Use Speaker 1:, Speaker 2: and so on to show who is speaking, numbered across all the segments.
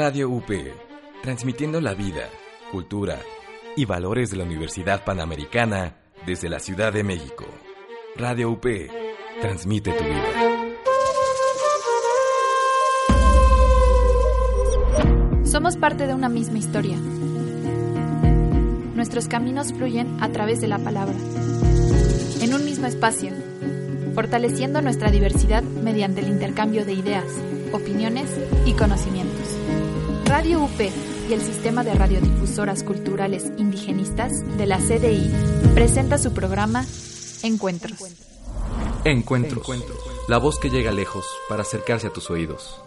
Speaker 1: Radio UP, transmitiendo la vida, cultura y valores de la Universidad Panamericana desde la Ciudad de México. Radio UP, transmite tu vida.
Speaker 2: Somos parte de una misma historia. Nuestros caminos fluyen a través de la palabra, en un mismo espacio, fortaleciendo nuestra diversidad mediante el intercambio de ideas, opiniones y conocimientos. Radio UP y el Sistema de Radiodifusoras Culturales Indigenistas de la CDI presenta su programa Encuentros.
Speaker 1: Encuentros. La voz que llega lejos para acercarse a tus oídos.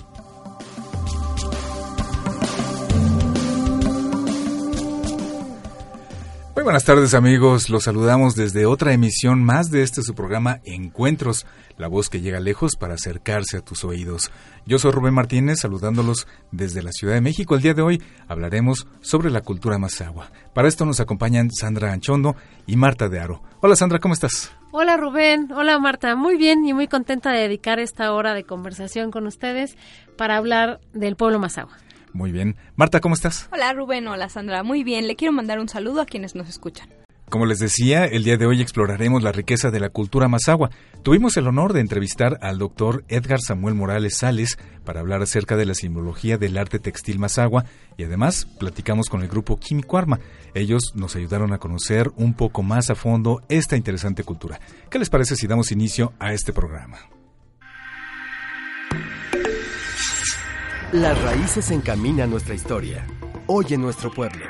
Speaker 3: Muy buenas tardes amigos, los saludamos desde otra emisión más de este su programa Encuentros, la voz que llega lejos para acercarse a tus oídos. Yo soy Rubén Martínez saludándolos desde la Ciudad de México. El día de hoy hablaremos sobre la cultura mazagua. Para esto nos acompañan Sandra Anchondo y Marta de Aro. Hola Sandra, ¿cómo estás?
Speaker 4: Hola Rubén, hola Marta, muy bien y muy contenta de dedicar esta hora de conversación con ustedes para hablar del pueblo mazagua.
Speaker 3: Muy bien. Marta, ¿cómo estás?
Speaker 5: Hola Rubén, hola Sandra, muy bien. Le quiero mandar un saludo a quienes nos escuchan.
Speaker 3: Como les decía, el día de hoy exploraremos la riqueza de la cultura mazagua. Tuvimos el honor de entrevistar al doctor Edgar Samuel Morales Sales para hablar acerca de la simbología del arte textil mazagua y además platicamos con el grupo Químico Arma. Ellos nos ayudaron a conocer un poco más a fondo esta interesante cultura. ¿Qué les parece si damos inicio a este programa?
Speaker 6: Las raíces encaminan nuestra historia. Hoy en nuestro pueblo.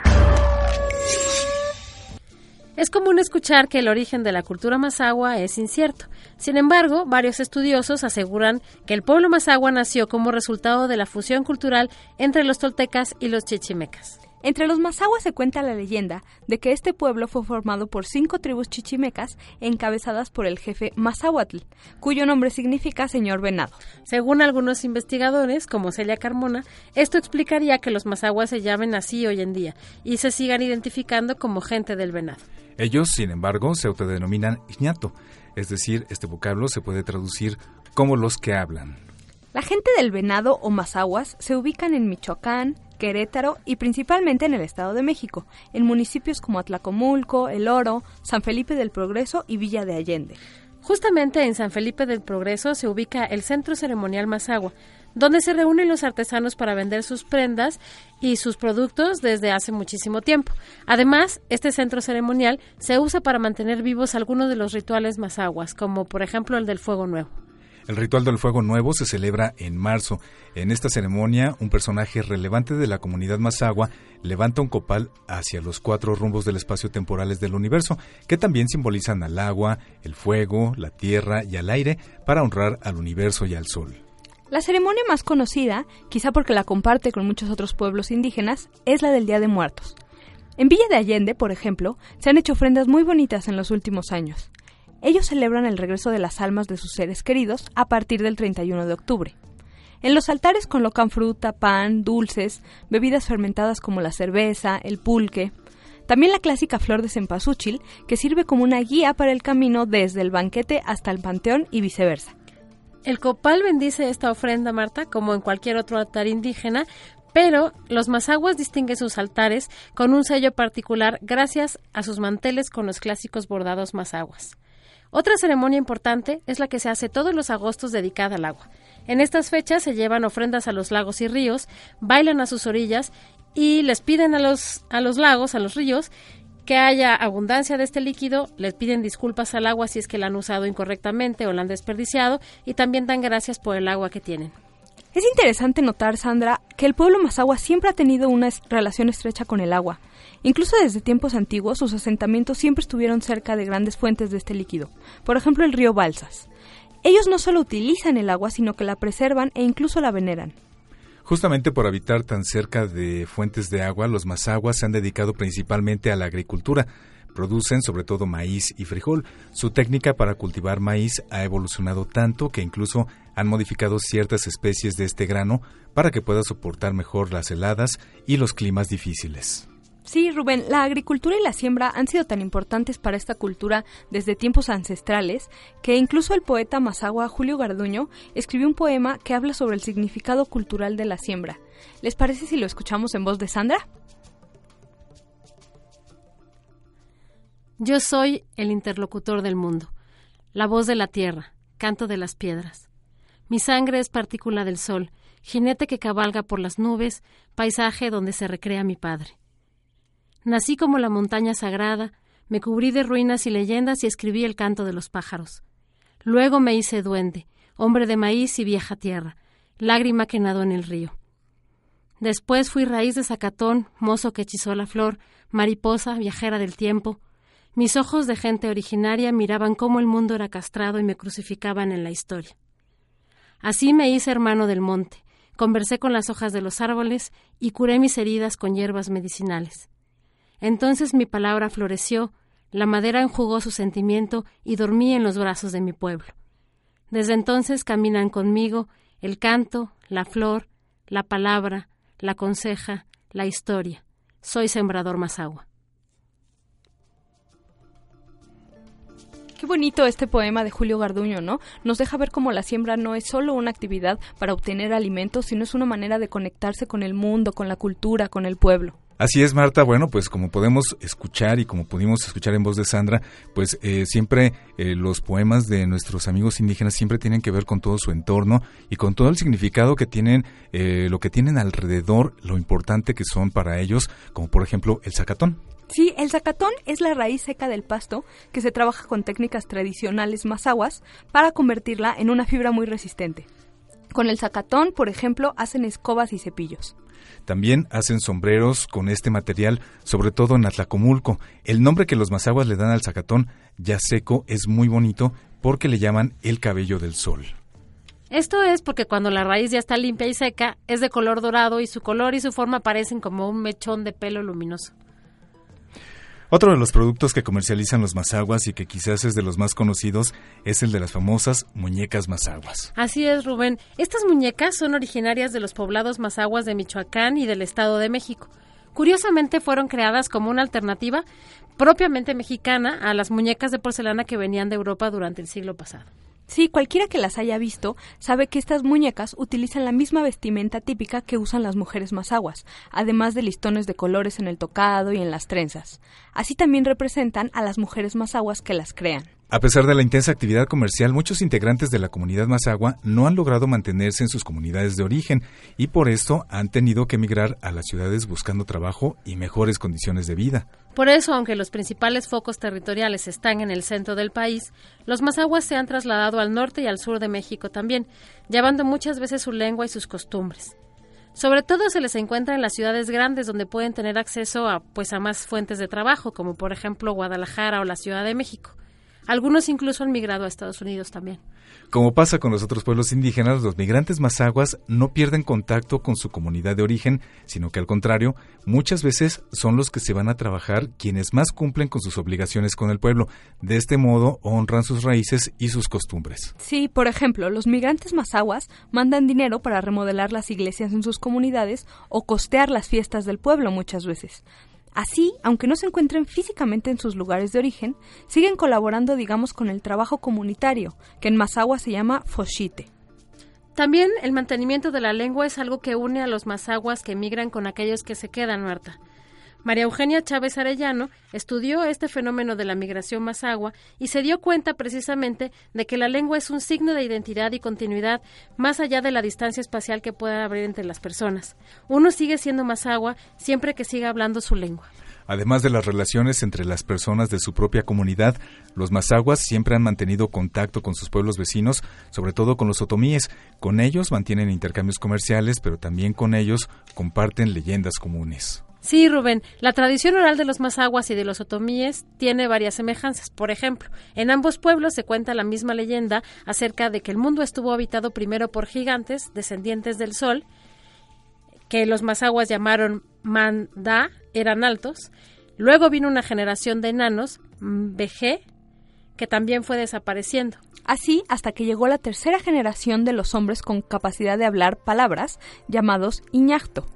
Speaker 4: Es común escuchar que el origen de la cultura mazagua es incierto. Sin embargo, varios estudiosos aseguran que el pueblo mazagua nació como resultado de la fusión cultural entre los toltecas y los chichimecas.
Speaker 5: Entre los mazahuas se cuenta la leyenda de que este pueblo fue formado por cinco tribus chichimecas encabezadas por el jefe Mazahuatl, cuyo nombre significa señor venado.
Speaker 4: Según algunos investigadores, como Celia Carmona, esto explicaría que los mazahuas se llamen así hoy en día y se sigan identificando como gente del venado.
Speaker 3: Ellos, sin embargo, se autodenominan Iñato, es decir, este vocablo se puede traducir como los que hablan.
Speaker 5: La gente del venado o mazahuas se ubican en Michoacán, Querétaro y principalmente en el Estado de México, en municipios como Atlacomulco, El Oro, San Felipe del Progreso y Villa de Allende.
Speaker 4: Justamente en San Felipe del Progreso se ubica el Centro Ceremonial Mazagua, donde se reúnen los artesanos para vender sus prendas y sus productos desde hace muchísimo tiempo. Además, este centro ceremonial se usa para mantener vivos algunos de los rituales mazaguas, como por ejemplo el del fuego nuevo.
Speaker 3: El ritual del fuego nuevo se celebra en marzo. En esta ceremonia, un personaje relevante de la comunidad mazagua levanta un copal hacia los cuatro rumbos del espacio temporales del universo, que también simbolizan al agua, el fuego, la tierra y al aire para honrar al universo y al sol.
Speaker 5: La ceremonia más conocida, quizá porque la comparte con muchos otros pueblos indígenas, es la del Día de Muertos. En Villa de Allende, por ejemplo, se han hecho ofrendas muy bonitas en los últimos años. Ellos celebran el regreso de las almas de sus seres queridos a partir del 31 de octubre. En los altares colocan fruta, pan, dulces, bebidas fermentadas como la cerveza, el pulque, también la clásica flor de cempasúchil, que sirve como una guía para el camino desde el banquete hasta el panteón y viceversa.
Speaker 4: El copal bendice esta ofrenda, Marta, como en cualquier otro altar indígena, pero los mazaguas distinguen sus altares con un sello particular gracias a sus manteles con los clásicos bordados mazaguas. Otra ceremonia importante es la que se hace todos los agostos dedicada al agua. En estas fechas se llevan ofrendas a los lagos y ríos, bailan a sus orillas y les piden a los, a los lagos, a los ríos, que haya abundancia de este líquido, les piden disculpas al agua si es que la han usado incorrectamente o la han desperdiciado y también dan gracias por el agua que tienen.
Speaker 5: Es interesante notar, Sandra, que el pueblo mazagua siempre ha tenido una relación estrecha con el agua. Incluso desde tiempos antiguos, sus asentamientos siempre estuvieron cerca de grandes fuentes de este líquido, por ejemplo el río Balsas. Ellos no solo utilizan el agua, sino que la preservan e incluso la veneran.
Speaker 3: Justamente por habitar tan cerca de fuentes de agua, los mazaguas se han dedicado principalmente a la agricultura. Producen sobre todo maíz y frijol. Su técnica para cultivar maíz ha evolucionado tanto que incluso han modificado ciertas especies de este grano para que pueda soportar mejor las heladas y los climas difíciles.
Speaker 5: Sí, Rubén, la agricultura y la siembra han sido tan importantes para esta cultura desde tiempos ancestrales que incluso el poeta mazagua Julio Garduño escribió un poema que habla sobre el significado cultural de la siembra. ¿Les parece si lo escuchamos en voz de Sandra?
Speaker 4: Yo soy el interlocutor del mundo, la voz de la tierra, canto de las piedras. Mi sangre es partícula del sol, jinete que cabalga por las nubes, paisaje donde se recrea mi padre. Nací como la montaña sagrada, me cubrí de ruinas y leyendas y escribí el canto de los pájaros. Luego me hice duende, hombre de maíz y vieja tierra, lágrima que nadó en el río. Después fui raíz de zacatón, mozo que hechizó la flor, mariposa, viajera del tiempo. Mis ojos de gente originaria miraban cómo el mundo era castrado y me crucificaban en la historia. Así me hice hermano del monte, conversé con las hojas de los árboles y curé mis heridas con hierbas medicinales. Entonces mi palabra floreció, la madera enjugó su sentimiento y dormí en los brazos de mi pueblo. Desde entonces caminan conmigo el canto, la flor, la palabra, la conseja, la historia. Soy sembrador más agua.
Speaker 5: Qué bonito este poema de Julio Garduño, ¿no? Nos deja ver cómo la siembra no es solo una actividad para obtener alimentos, sino es una manera de conectarse con el mundo, con la cultura, con el pueblo.
Speaker 3: Así es, Marta. Bueno, pues como podemos escuchar y como pudimos escuchar en voz de Sandra, pues eh, siempre eh, los poemas de nuestros amigos indígenas siempre tienen que ver con todo su entorno y con todo el significado que tienen, eh, lo que tienen alrededor, lo importante que son para ellos, como por ejemplo el zacatón.
Speaker 5: Sí, el zacatón es la raíz seca del pasto que se trabaja con técnicas tradicionales más aguas para convertirla en una fibra muy resistente. Con el zacatón, por ejemplo, hacen escobas y cepillos.
Speaker 3: También hacen sombreros con este material, sobre todo en Atlacomulco. El nombre que los mazaguas le dan al zacatón, ya seco, es muy bonito porque le llaman el cabello del sol.
Speaker 4: Esto es porque cuando la raíz ya está limpia y seca, es de color dorado y su color y su forma parecen como un mechón de pelo luminoso.
Speaker 3: Otro de los productos que comercializan los mazaguas y que quizás es de los más conocidos es el de las famosas muñecas mazaguas.
Speaker 4: Así es, Rubén. Estas muñecas son originarias de los poblados mazaguas de Michoacán y del Estado de México. Curiosamente fueron creadas como una alternativa propiamente mexicana a las muñecas de porcelana que venían de Europa durante el siglo pasado.
Speaker 5: Sí, cualquiera que las haya visto sabe que estas muñecas utilizan la misma vestimenta típica que usan las mujeres mazaguas, además de listones de colores en el tocado y en las trenzas. Así también representan a las mujeres mazaguas que las crean.
Speaker 3: A pesar de la intensa actividad comercial, muchos integrantes de la comunidad mazagua no han logrado mantenerse en sus comunidades de origen y por esto han tenido que emigrar a las ciudades buscando trabajo y mejores condiciones de vida.
Speaker 4: Por eso, aunque los principales focos territoriales están en el centro del país, los mazaguas se han trasladado al norte y al sur de México también, llevando muchas veces su lengua y sus costumbres. Sobre todo se les encuentra en las ciudades grandes donde pueden tener acceso a pues a más fuentes de trabajo, como por ejemplo Guadalajara o la Ciudad de México. Algunos incluso han migrado a Estados Unidos también.
Speaker 3: Como pasa con los otros pueblos indígenas, los migrantes mazaguas no pierden contacto con su comunidad de origen, sino que al contrario, muchas veces son los que se van a trabajar quienes más cumplen con sus obligaciones con el pueblo. De este modo honran sus raíces y sus costumbres.
Speaker 5: Sí, por ejemplo, los migrantes mazaguas mandan dinero para remodelar las iglesias en sus comunidades o costear las fiestas del pueblo muchas veces. Así, aunque no se encuentren físicamente en sus lugares de origen, siguen colaborando, digamos, con el trabajo comunitario, que en Mazagua se llama foshite.
Speaker 4: También el mantenimiento de la lengua es algo que une a los mazaguas que emigran con aquellos que se quedan, Marta. María Eugenia Chávez Arellano estudió este fenómeno de la migración mazagua y se dio cuenta precisamente de que la lengua es un signo de identidad y continuidad más allá de la distancia espacial que pueda haber entre las personas. Uno sigue siendo mazagua siempre que siga hablando su lengua.
Speaker 3: Además de las relaciones entre las personas de su propia comunidad, los mazaguas siempre han mantenido contacto con sus pueblos vecinos, sobre todo con los otomíes. Con ellos mantienen intercambios comerciales, pero también con ellos comparten leyendas comunes.
Speaker 4: Sí, Rubén, la tradición oral de los mazaguas y de los otomíes tiene varias semejanzas. Por ejemplo, en ambos pueblos se cuenta la misma leyenda acerca de que el mundo estuvo habitado primero por gigantes, descendientes del sol, que los mazaguas llamaron Mandá, eran altos. Luego vino una generación de enanos, Mbejé, que también fue desapareciendo.
Speaker 5: Así hasta que llegó la tercera generación de los hombres con capacidad de hablar palabras, llamados Iñacto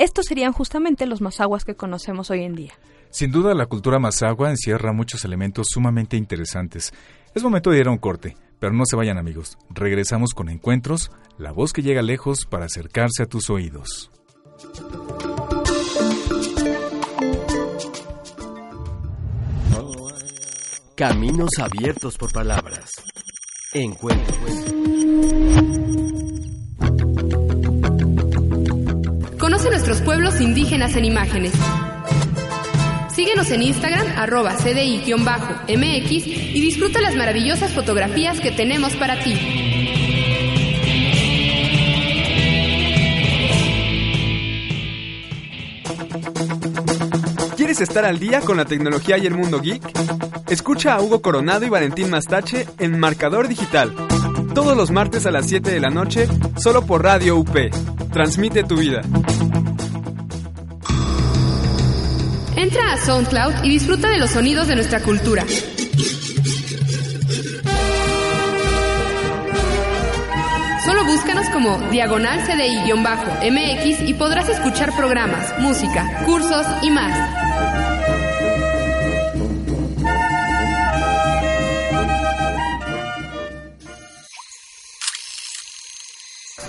Speaker 5: Estos serían justamente los mazaguas que conocemos hoy en día.
Speaker 3: Sin duda, la cultura mazagua encierra muchos elementos sumamente interesantes. Es momento de ir a un corte, pero no se vayan amigos. Regresamos con encuentros, la voz que llega lejos para acercarse a tus oídos.
Speaker 6: Caminos abiertos por palabras. Encuentros.
Speaker 7: Conoce nuestros pueblos indígenas en imágenes. Síguenos en Instagram, arroba CDI-MX y disfruta las maravillosas fotografías que tenemos para ti.
Speaker 8: ¿Quieres estar al día con la tecnología y el mundo geek? Escucha a Hugo Coronado y Valentín Mastache en Marcador Digital. Todos los martes a las 7 de la noche, solo por Radio UP. Transmite tu vida.
Speaker 7: Entra a SoundCloud y disfruta de los sonidos de nuestra cultura. Solo búscanos como Diagonal CDI-MX y podrás escuchar programas, música, cursos y más.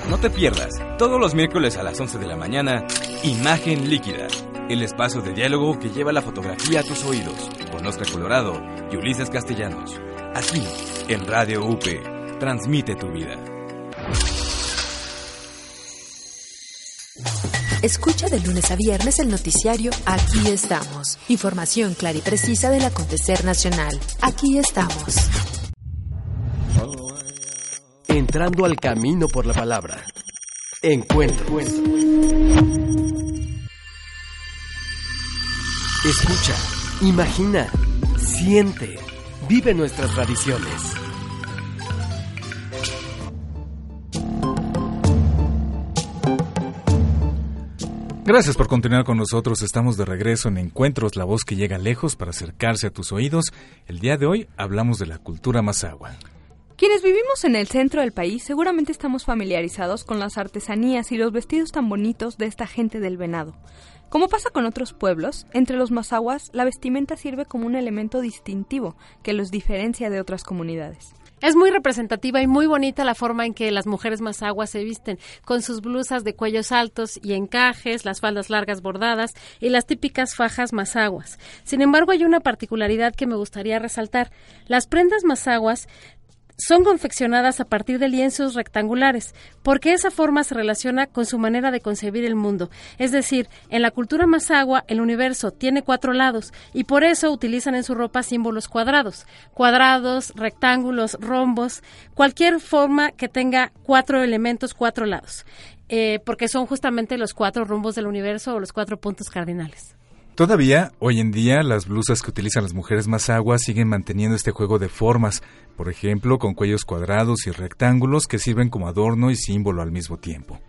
Speaker 1: No te pierdas, todos los miércoles a las 11 de la mañana, Imagen Líquida, el espacio de diálogo que lleva la fotografía a tus oídos, con Oscar Colorado y Ulises Castellanos. Aquí, en Radio UP, transmite tu vida.
Speaker 9: Escucha de lunes a viernes el noticiario Aquí estamos. Información clara y precisa del acontecer nacional. Aquí estamos.
Speaker 6: Entrando al camino por la palabra. Encuentro. Escucha, imagina, siente, vive nuestras tradiciones.
Speaker 3: Gracias por continuar con nosotros. Estamos de regreso en Encuentros, la voz que llega lejos para acercarse a tus oídos. El día de hoy hablamos de la cultura mazagua.
Speaker 5: Quienes vivimos en el centro del país seguramente estamos familiarizados con las artesanías y los vestidos tan bonitos de esta gente del venado. Como pasa con otros pueblos, entre los mazaguas la vestimenta sirve como un elemento distintivo que los diferencia de otras comunidades.
Speaker 4: Es muy representativa y muy bonita la forma en que las mujeres mazaguas se visten, con sus blusas de cuellos altos y encajes, las faldas largas bordadas y las típicas fajas mazaguas. Sin embargo, hay una particularidad que me gustaría resaltar. Las prendas mazaguas son confeccionadas a partir de lienzos rectangulares, porque esa forma se relaciona con su manera de concebir el mundo. Es decir, en la cultura mazagua, el universo tiene cuatro lados y por eso utilizan en su ropa símbolos cuadrados. Cuadrados, rectángulos, rombos, cualquier forma que tenga cuatro elementos, cuatro lados, eh, porque son justamente los cuatro rumbos del universo o los cuatro puntos cardinales.
Speaker 3: Todavía, hoy en día, las blusas que utilizan las mujeres mazaguas siguen manteniendo este juego de formas, por ejemplo, con cuellos cuadrados y rectángulos que sirven como adorno y símbolo al mismo tiempo.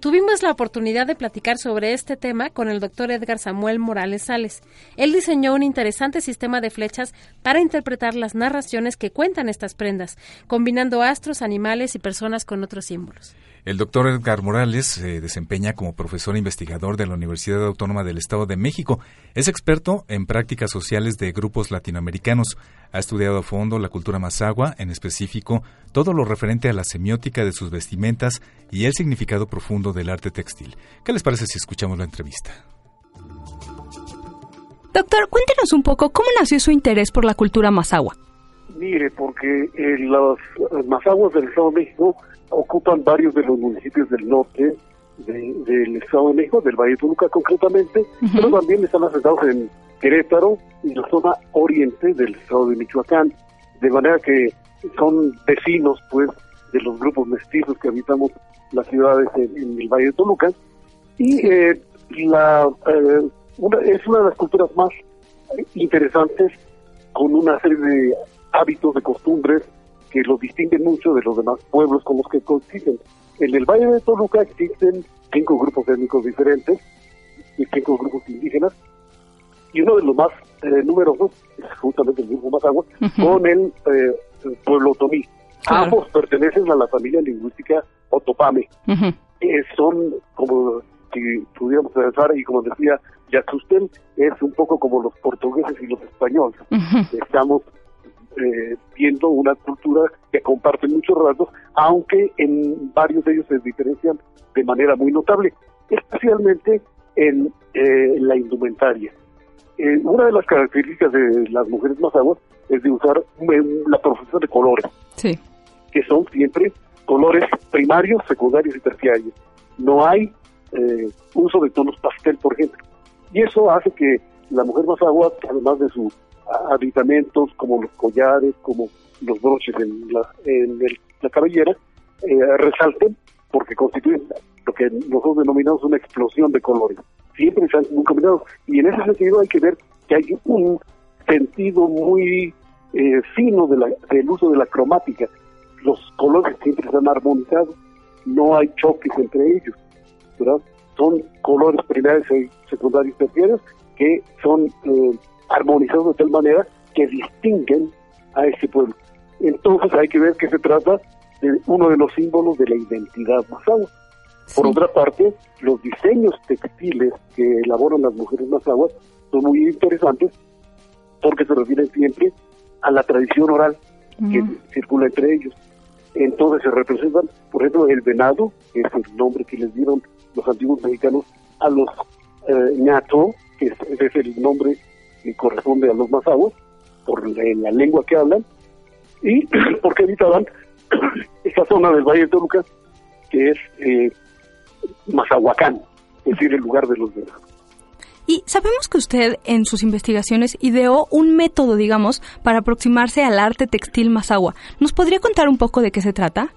Speaker 4: Tuvimos la oportunidad de platicar sobre este tema con el doctor Edgar Samuel Morales Sales. Él diseñó un interesante sistema de flechas para interpretar las narraciones que cuentan estas prendas, combinando astros, animales y personas con otros símbolos.
Speaker 3: El doctor Edgar Morales se desempeña como profesor investigador de la Universidad Autónoma del Estado de México. Es experto en prácticas sociales de grupos latinoamericanos. Ha estudiado a fondo la cultura mazagua, en específico todo lo referente a la semiótica de sus vestimentas y el significado profundo del arte textil. ¿Qué les parece si escuchamos la entrevista?
Speaker 5: Doctor, cuéntenos un poco cómo nació su interés por la cultura mazagua.
Speaker 10: Mire, porque eh, los mazaguas del Estado de México ocupan varios de los municipios del norte del Estado de México, del Valle de Toluca concretamente, pero también están asentados en Querétaro y la zona oriente del Estado de Michoacán, de manera que son vecinos, pues, de los grupos mestizos que habitamos las ciudades en, el Valle de Toluca. Y eh, la, eh, es una de las culturas más interesantes, con una serie de hábitos, de costumbres que los distinguen mucho de los demás pueblos con los que coexisten. En el Valle de Toluca existen cinco grupos étnicos diferentes y cinco grupos indígenas, y uno de los más eh, numerosos es justamente el grupo Mazagua, con el, eh, pueblo otomí. Ambos pertenecen a la familia lingüística Otopame. son, como si pudiéramos pensar, y como decía Yaxustel, es un poco como los portugueses y los españoles. Estamos eh, viendo una cultura que comparte muchos rasgos, aunque en varios de ellos se diferencian de manera muy notable, especialmente en eh, la indumentaria. Eh, una de las características de las mujeres mazaguas es de usar la profesión de colores,
Speaker 5: sí.
Speaker 10: que son siempre colores primarios, secundarios y terciarios. No hay eh, uso de tonos pastel, por ejemplo. Y eso hace que la mujer mazagua, además de sus aditamentos como los collares, como los broches en la, en la cabellera, eh, resalten porque constituyen lo que nosotros denominamos una explosión de colores. Siempre están muy combinados. Y en ese sentido hay que ver que hay un sentido muy eh, fino de la, del uso de la cromática. Los colores siempre están armonizados, no hay choques entre ellos. ¿verdad? Son colores primarios y secundarios terciarios que son eh, armonizados de tal manera que distinguen a ese pueblo. Entonces hay que ver que se trata de uno de los símbolos de la identidad mazahua. Por otra parte, los diseños textiles que elaboran las mujeres mazahuas son muy interesantes porque se refieren siempre a la tradición oral que circula entre ellos. Entonces se representan, por ejemplo, el venado, que es el nombre que les dieron los antiguos mexicanos a los eh, ñato, que es, el nombre que corresponde a los mazahuas, por la, lengua que hablan, y porque habitaban esta zona del Valle de Toluca, que es eh, Mazahuacán, es decir, el lugar de los venados.
Speaker 5: Y sabemos que usted en sus investigaciones ideó un método, digamos, para aproximarse al arte textil mazahua. ¿Nos podría contar un poco de qué se trata?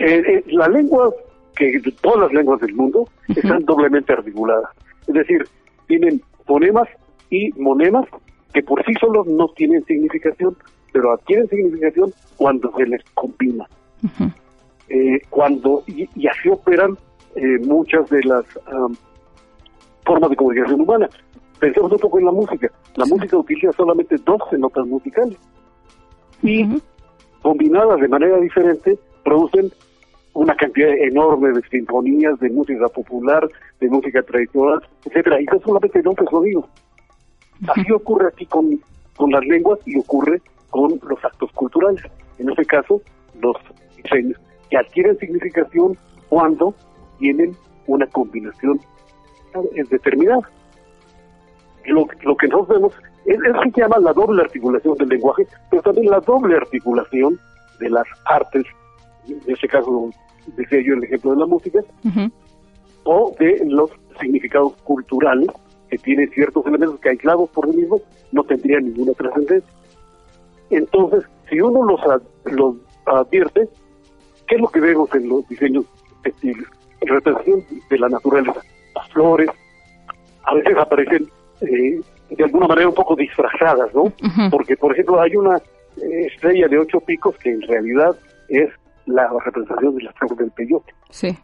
Speaker 10: Eh, eh, la lengua, que todas las lenguas del mundo, están doblemente articuladas. Es decir, tienen fonemas y monemas que por sí solos no tienen significación, pero adquieren significación cuando se les combina. Eh, cuando y, así operan muchas de las formas de comunicación humana. Pensemos un poco en la música. La música utiliza solamente 12 notas musicales y combinadas de manera diferente producen una cantidad enorme de sinfonías, de música popular, de música tradicional, etcétera, y son solamente 12 sonidos. Así ocurre aquí con, con las lenguas y ocurre con los actos culturales. En este caso, los diseños que adquieren significación cuando tienen una combinación es determinada. Lo, lo que nosotros vemos es, es que se llama la doble articulación del lenguaje, pero también la doble articulación de las artes, en este caso decía yo el ejemplo de la música, o de los significados culturales que tienen ciertos elementos que aislados por sí mismos no tendrían ninguna trascendencia. Entonces, si uno los, los advierte, ¿qué es lo que vemos en los diseños textiles? Representación de la naturaleza las flores, a veces aparecen eh, de alguna manera un poco disfrazadas, ¿no? Porque, por ejemplo, hay una eh, estrella de ocho picos que en realidad es la representación de la flor del peyote,
Speaker 5: sí.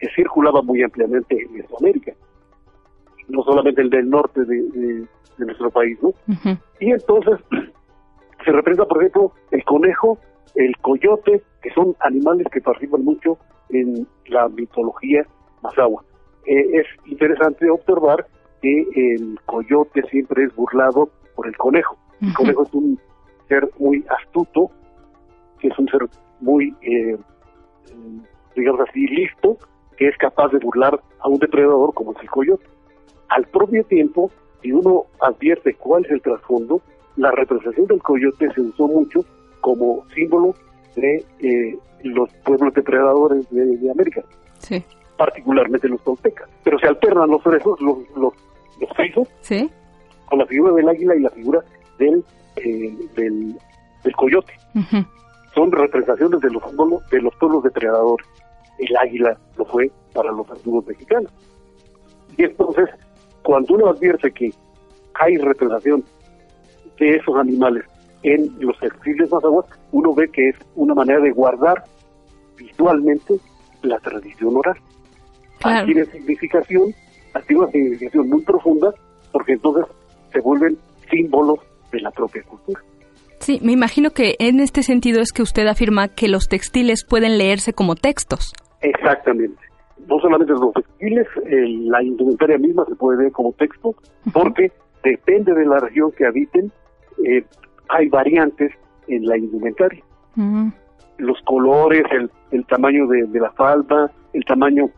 Speaker 10: que circulaba muy ampliamente en Mesoamérica, no solamente el del norte de, nuestro país, ¿no? Y entonces se representa, por ejemplo, el conejo, el coyote, que son animales que participan mucho en la mitología mazahua. Eh, es interesante observar que el coyote siempre es burlado por el conejo. El conejo es un ser muy astuto, que es un ser muy, eh, digamos así, listo, que es capaz de burlar a un depredador como es el coyote. Al propio tiempo, si uno advierte cuál es el trasfondo, la representación del coyote se usó mucho como símbolo de eh, los pueblos depredadores de, de América.
Speaker 5: Sí
Speaker 10: particularmente los toltecas. Pero se alternan los frescos, los, los, los
Speaker 5: ¿Sí?
Speaker 10: con la figura del águila y la figura del, eh, del, coyote. Son representaciones de los, de los pueblos depredadores. El águila lo fue para los antiguos mexicanos. Y entonces, cuando uno advierte que hay representación de esos animales en los textiles más aguas, uno ve que es una manera de guardar visualmente la tradición oral adquiere significación, adquiere una significación muy profunda, porque entonces se vuelven símbolos de la propia cultura.
Speaker 5: Sí, me imagino que en este sentido es que usted afirma que los textiles pueden leerse como textos.
Speaker 10: Exactamente. No solamente los textiles, la indumentaria misma se puede ver como texto, porque depende de la región que habiten, eh, hay variantes en la indumentaria. Los colores, el, el tamaño de, la falda, el tamaño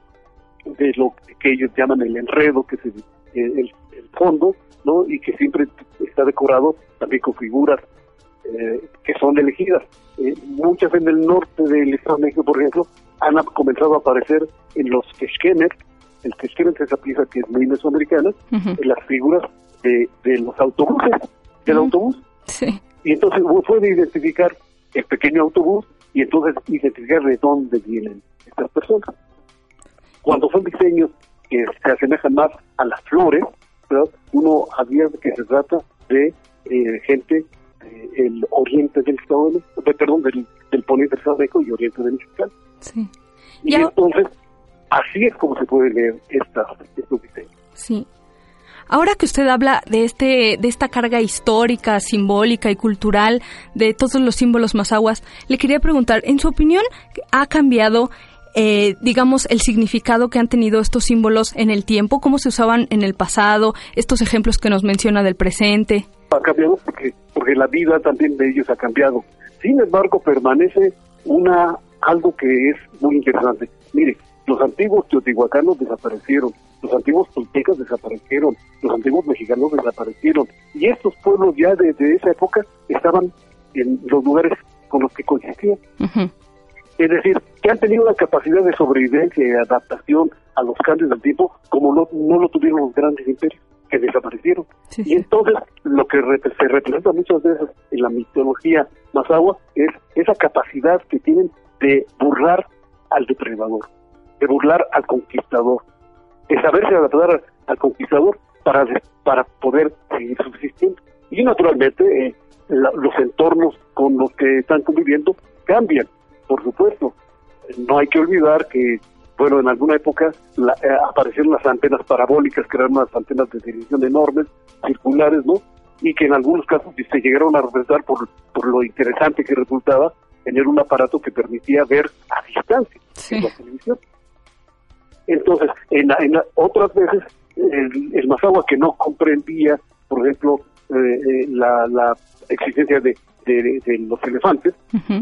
Speaker 10: de lo que ellos llaman el enredo, que es el, fondo, ¿no? Y que siempre está decorado también con figuras eh, que son elegidas. Eh, muchas en el norte del Estado de México, por ejemplo, han comenzado a aparecer en los Keshkener, el Keshkener es esa pieza que es muy mesoamericana, en las figuras de, los autobuses, del autobús.
Speaker 5: Sí.
Speaker 10: Y entonces uno puede identificar el pequeño autobús y entonces identificar de dónde vienen estas personas. Cuando son diseños que se asemejan más a las flores, uno advierte que se trata de eh, gente del oriente del Estado de, perdón, del, del poniente del de y oriente de Michoacán.
Speaker 5: Sí.
Speaker 10: Y, entonces, así es como se puede leer esta, estos diseños.
Speaker 5: Sí. Ahora que usted habla de este de esta carga histórica, simbólica y cultural de todos los símbolos mazaguas, le quería preguntar, en su opinión, ¿ha cambiado eh, digamos, el significado que han tenido estos símbolos en el tiempo, cómo se usaban en el pasado, estos ejemplos que nos menciona del presente.
Speaker 10: Ha cambiado porque, porque la vida también de ellos ha cambiado. Sin embargo, permanece una algo que es muy interesante. Mire, los antiguos teotihuacanos desaparecieron, los antiguos toltecas desaparecieron, los antiguos mexicanos desaparecieron, y estos pueblos ya desde esa época estaban en los lugares con los que coexistían. Es decir, que han tenido la capacidad de sobrevivencia y adaptación a los cambios del tiempo como no, no lo tuvieron los grandes imperios que desaparecieron. Y entonces lo que se representa muchas veces en la mitología agua es esa capacidad que tienen de burlar al depredador, de burlar al conquistador, de saberse adaptar al conquistador para, para poder seguir subsistiendo. Y naturalmente eh, los entornos con los que están conviviendo cambian, por supuesto. No hay que olvidar que, bueno, en alguna época eh, aparecieron las antenas parabólicas, que eran unas antenas de televisión enormes, circulares, ¿no? Y que en algunos casos se llegaron a representar por, por lo interesante que resultaba tener un aparato que permitía ver a distancia en la televisión. Entonces, en, otras veces, el, el Mazagua que no comprendía, por ejemplo, eh, eh, la, existencia de, de, los elefantes,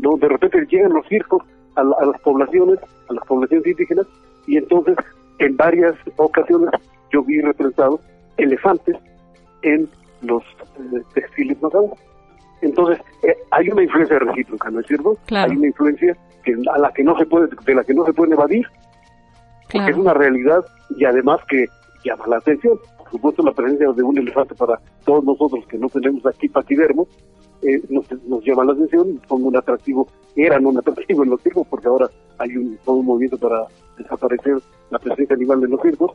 Speaker 10: ¿no? de repente llegan los circos a, las poblaciones, a las poblaciones indígenas, y entonces en varias ocasiones yo vi representados elefantes en los eh, textiles Mazagua. Entonces, eh, hay una influencia recíproca, ¿no es cierto? Hay una influencia que, a la que no se puede, de la que no se puede evadir, porque es una realidad y además que llama la atención. Por supuesto, la presencia de un elefante para todos nosotros que no tenemos aquí paquidermo, eh, nos, llama la atención, son un atractivo, eran un atractivo en los circos, porque ahora hay un, todo un movimiento para desaparecer la presencia animal en los circos,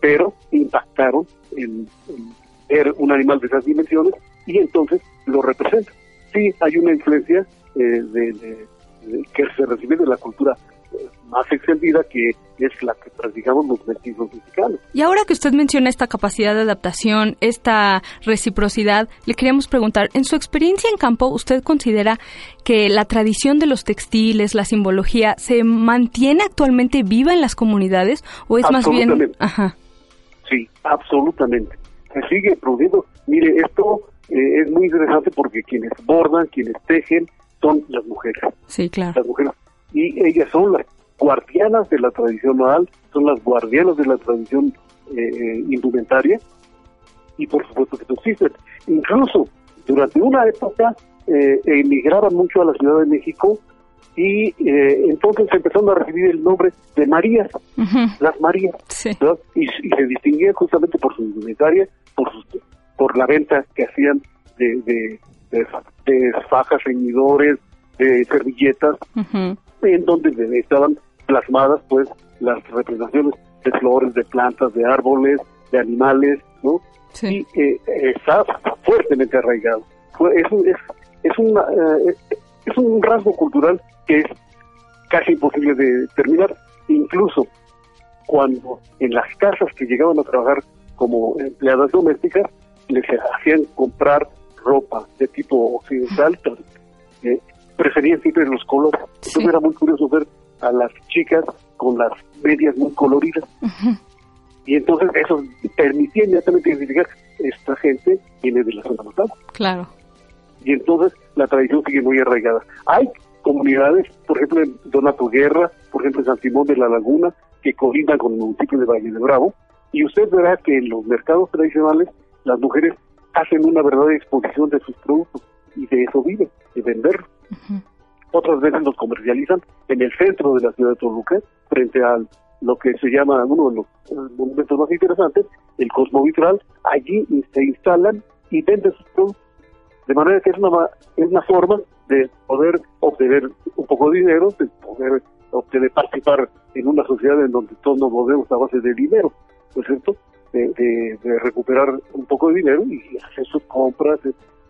Speaker 10: pero impactaron en, en ver un animal de esas dimensiones y entonces lo representa. Sí, hay una influencia eh, de, que se recibe de la cultura eh, más extendida que es la que practicamos los mestizos mexicanos.
Speaker 5: Y ahora que usted menciona esta capacidad de adaptación, esta reciprocidad, le queríamos preguntar, en su experiencia en campo, ¿usted considera que la tradición de los textiles, la simbología, se mantiene actualmente viva en las comunidades o es más bien...
Speaker 10: Ajá. Sí, absolutamente. Se sigue produciendo. Mire, esto eh, es muy interesante porque quienes bordan, quienes tejen, son las mujeres.
Speaker 5: Sí, claro.
Speaker 10: Las mujeres. Y ellas son las guardianas de la tradición oral, son las guardianas de la tradición eh, eh, indumentaria y por supuesto que subsisten. Incluso durante una época emigraban mucho a la Ciudad de México y entonces empezaron a recibir el nombre de Marías, las Marías, y, y, se distinguían justamente por su indumentaria, por sus por la venta que hacían de, de, de, fajas, reñidores, de servilletas, en donde estaban plasmadas pues las representaciones de flores, de plantas, de árboles, de animales, ¿no? Y eh, está fuertemente arraigado. Es un, es, es, una, eh, es un rasgo cultural que es casi imposible de terminar, incluso cuando en las casas que llegaban a trabajar como empleadas domésticas, les hacían comprar ropa de tipo occidental, eh, preferían siempre los colores. Entonces era muy curioso ver a las chicas con las medias muy coloridas. Y entonces eso permitía inmediatamente identificar esta gente viene de la zona natal.
Speaker 5: Claro.
Speaker 10: Y entonces la tradición sigue muy arraigada. Hay comunidades, por ejemplo en Donato Guerra, por ejemplo en San Simón de la Laguna, que colindan con el municipio de Valle de Bravo, y usted verá que en los mercados tradicionales las mujeres hacen una verdadera exposición de sus productos y de eso viven, de venderlos. Otras veces los comercializan en el centro de la ciudad de Toluca, frente a lo que se llama uno de los eh, monumentos más interesantes, el Cosmo Vitral. Allí se instalan y venden sus productos. De manera que es una, es una forma de poder obtener un poco de dinero, de poder obtener participar en una sociedad en donde todos nos movemos a base de dinero, ¿no es cierto? De, de, recuperar un poco de dinero y hacer sus compras,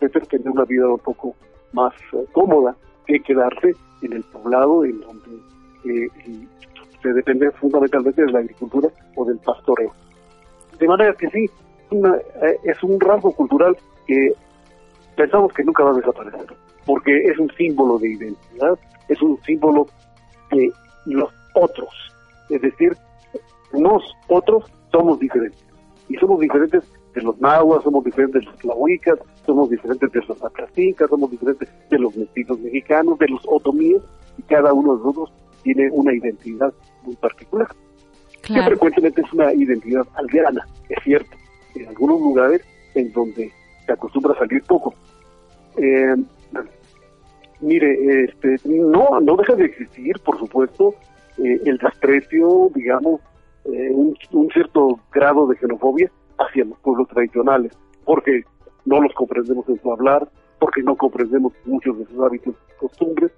Speaker 10: etcétera, tener una vida un poco más eh, cómoda que quedarse en el poblado en donde eh, se depende fundamentalmente de la agricultura o del pastoreo. De manera que sí, eh, es un rasgo cultural que pensamos que nunca va a desaparecer, porque es un símbolo de identidad, es un símbolo de los otros, es decir, nosotros somos diferentes, y somos diferentes de los nahuas, somos diferentes de los tlahuicas, somos diferentes de los atlacicas, somos diferentes de los mestizos mexicanos, de los otomíes, y cada uno de nosotros tiene una identidad muy particular. Que frecuentemente es una identidad aldeana, es cierto, en algunos lugares en donde se acostumbra a salir poco. Eh, mire, este, no, no deja de existir, por supuesto, eh, el desprecio, digamos, eh, un, un, cierto grado de xenofobia hacia los pueblos tradicionales, porque no los comprendemos en su hablar, porque no comprendemos muchos de sus hábitos y costumbres,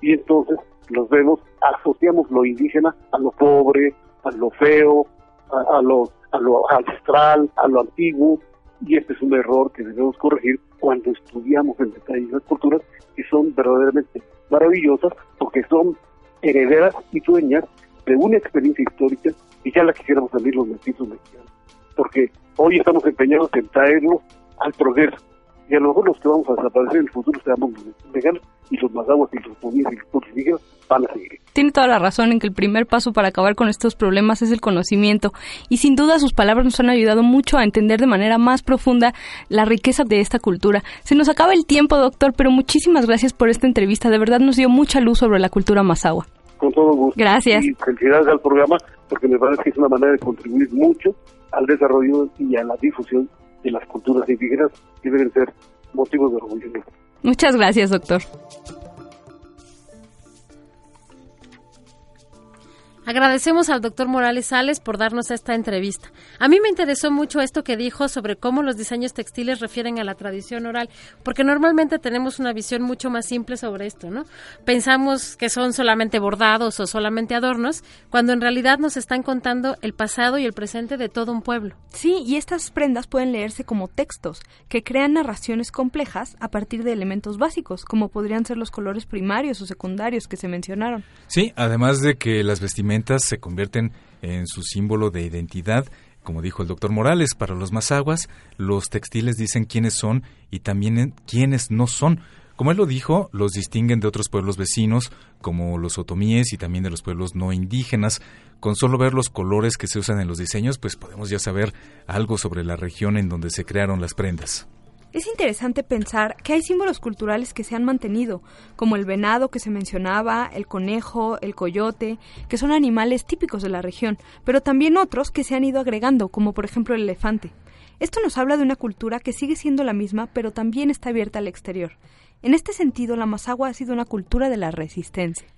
Speaker 10: y entonces los vemos, asociamos lo indígena a lo pobre, a lo feo, a, lo, a lo ancestral, a lo antiguo, y este es un error que debemos corregir cuando estudiamos en detalle las culturas que son verdaderamente maravillosas porque son herederas y dueñas de una experiencia histórica y ya la quisiéramos salir los mestizos mexicanos. Porque hoy estamos empeñados en traerlo al progreso y a lo mejor los que vamos a desaparecer en el futuro seamos los mexicanos y los mazaguas y los pomíes y los portugueses van a seguir.
Speaker 5: Tiene toda la razón en que el primer paso para acabar con estos problemas es el conocimiento y sin duda sus palabras nos han ayudado mucho a entender de manera más profunda la riqueza de esta cultura. Se nos acaba el tiempo, doctor, pero muchísimas gracias por esta entrevista. De verdad nos dio mucha luz sobre la cultura mazagua.
Speaker 10: Con todo gusto.
Speaker 5: Gracias.
Speaker 10: Y felicidades al programa porque me parece que es una manera de contribuir mucho al desarrollo y a la difusión de las culturas indígenas que deben ser motivos de orgullo.
Speaker 5: Muchas gracias, doctor.
Speaker 4: Agradecemos al doctor Morales Sales por darnos esta entrevista. A mí me interesó mucho esto que dijo sobre cómo los diseños textiles refieren a la tradición oral, porque normalmente tenemos una visión mucho más simple sobre esto, ¿no? Pensamos que son solamente bordados o solamente adornos, cuando en realidad nos están contando el pasado y el presente de todo un pueblo.
Speaker 5: Sí, y estas prendas pueden leerse como textos, que crean narraciones complejas a partir de elementos básicos, como podrían ser los colores primarios o secundarios que se mencionaron.
Speaker 3: Sí, además de que las vestimentas se convierten en su símbolo de identidad. Como dijo el doctor Morales, para los mazaguas, los textiles dicen quiénes son y también quiénes no son. Como él lo dijo, los distinguen de otros pueblos vecinos, como los otomíes y también de los pueblos no indígenas. Con solo ver los colores que se usan en los diseños, pues podemos ya saber algo sobre la región en donde se crearon las prendas.
Speaker 5: Es interesante pensar que hay símbolos culturales que se han mantenido, como el venado que se mencionaba, el conejo, el coyote, que son animales típicos de la región, pero también otros que se han ido agregando, como por ejemplo el elefante. Esto nos habla de una cultura que sigue siendo la misma, pero también está abierta al exterior. En este sentido, la mazagua ha sido una cultura de la resistencia.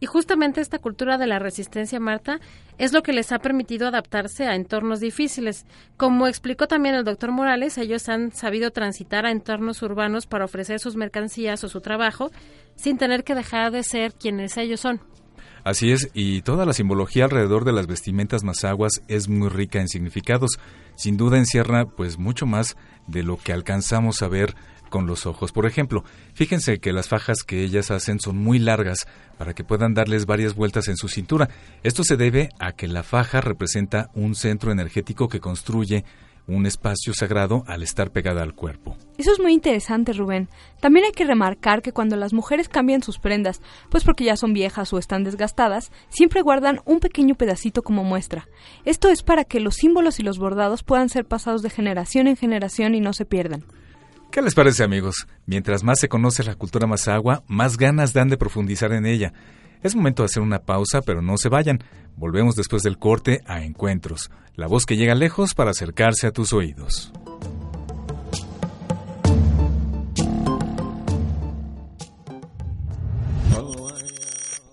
Speaker 4: Y justamente esta cultura de la resistencia, Marta, es lo que les ha permitido adaptarse a entornos difíciles. Como explicó también el doctor Morales, ellos han sabido transitar a entornos urbanos para ofrecer sus mercancías o su trabajo sin tener que dejar de ser quienes ellos son.
Speaker 3: Así es, y toda la simbología alrededor de las vestimentas mazaguas es muy rica en significados. Sin duda encierra pues mucho más de lo que alcanzamos a ver con los ojos. Por ejemplo, fíjense que las fajas que ellas hacen son muy largas para que puedan darles varias vueltas en su cintura. Esto se debe a que la faja representa un centro energético que construye un espacio sagrado al estar pegada al cuerpo.
Speaker 5: Eso es muy interesante, Rubén. También hay que remarcar que cuando las mujeres cambian sus prendas, pues porque ya son viejas o están desgastadas, siempre guardan un pequeño pedacito como muestra. Esto es para que los símbolos y los bordados puedan ser pasados de generación en generación y no se pierdan.
Speaker 3: ¿Qué les parece, amigos? Mientras más se conoce la cultura mazagua, más ganas dan de profundizar en ella. Es momento de hacer una pausa, pero no se vayan. Volvemos después del corte a Encuentros, la voz que llega lejos para acercarse a tus oídos.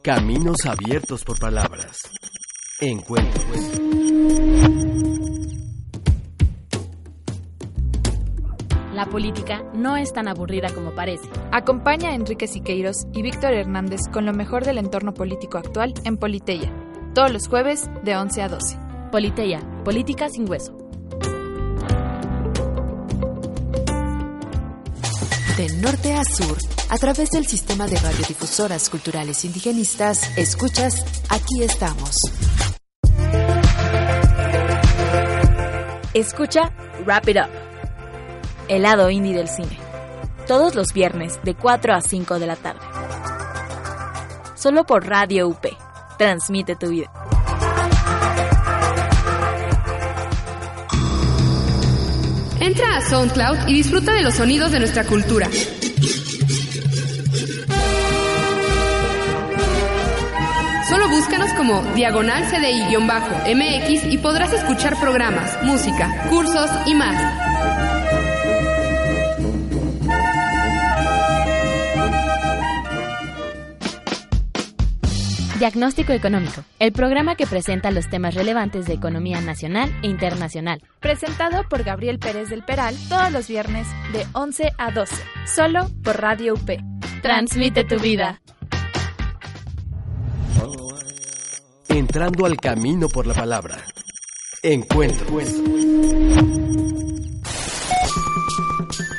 Speaker 6: Caminos abiertos por palabras. Encuentros.
Speaker 11: La política no es tan aburrida como parece.
Speaker 2: Acompaña a Enrique Siqueiros y Víctor Hernández con lo mejor del entorno político actual en Politeya, todos los jueves de 11 a 12.
Speaker 11: Politeya, política sin hueso.
Speaker 9: De norte a sur, a través del sistema de radiodifusoras culturales indigenistas, escuchas Aquí estamos.
Speaker 11: Escucha Wrap It Up el lado indie del cine. Todos los viernes de 4 a 5 de la tarde. Solo por Radio UP. Transmite tu vida.
Speaker 7: Entra a SoundCloud y disfruta de los sonidos de nuestra cultura. Solo búscanos como Diagonal CDI-MX y podrás escuchar programas, música, cursos y más.
Speaker 11: Diagnóstico Económico, el programa que presenta los temas relevantes de economía nacional e internacional.
Speaker 2: Presentado por Gabriel Pérez del Peral todos los viernes de 11 a 12, solo por Radio UP.
Speaker 11: Transmite tu vida.
Speaker 6: Entrando al camino por la palabra. Encuentro.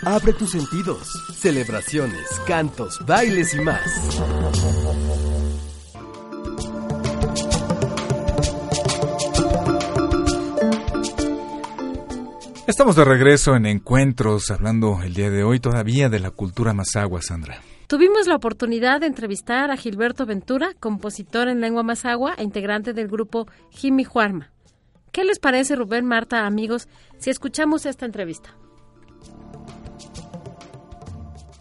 Speaker 6: Abre tus sentidos. Celebraciones, cantos, bailes y más.
Speaker 3: Estamos de regreso en Encuentros, hablando el día de hoy todavía de la cultura mazagua, Sandra.
Speaker 4: Tuvimos la oportunidad de entrevistar a Gilberto Ventura, compositor en lengua mazagua e integrante del grupo Jimmy Juarma. ¿Qué les parece, Rubén, Marta, amigos, si escuchamos esta entrevista?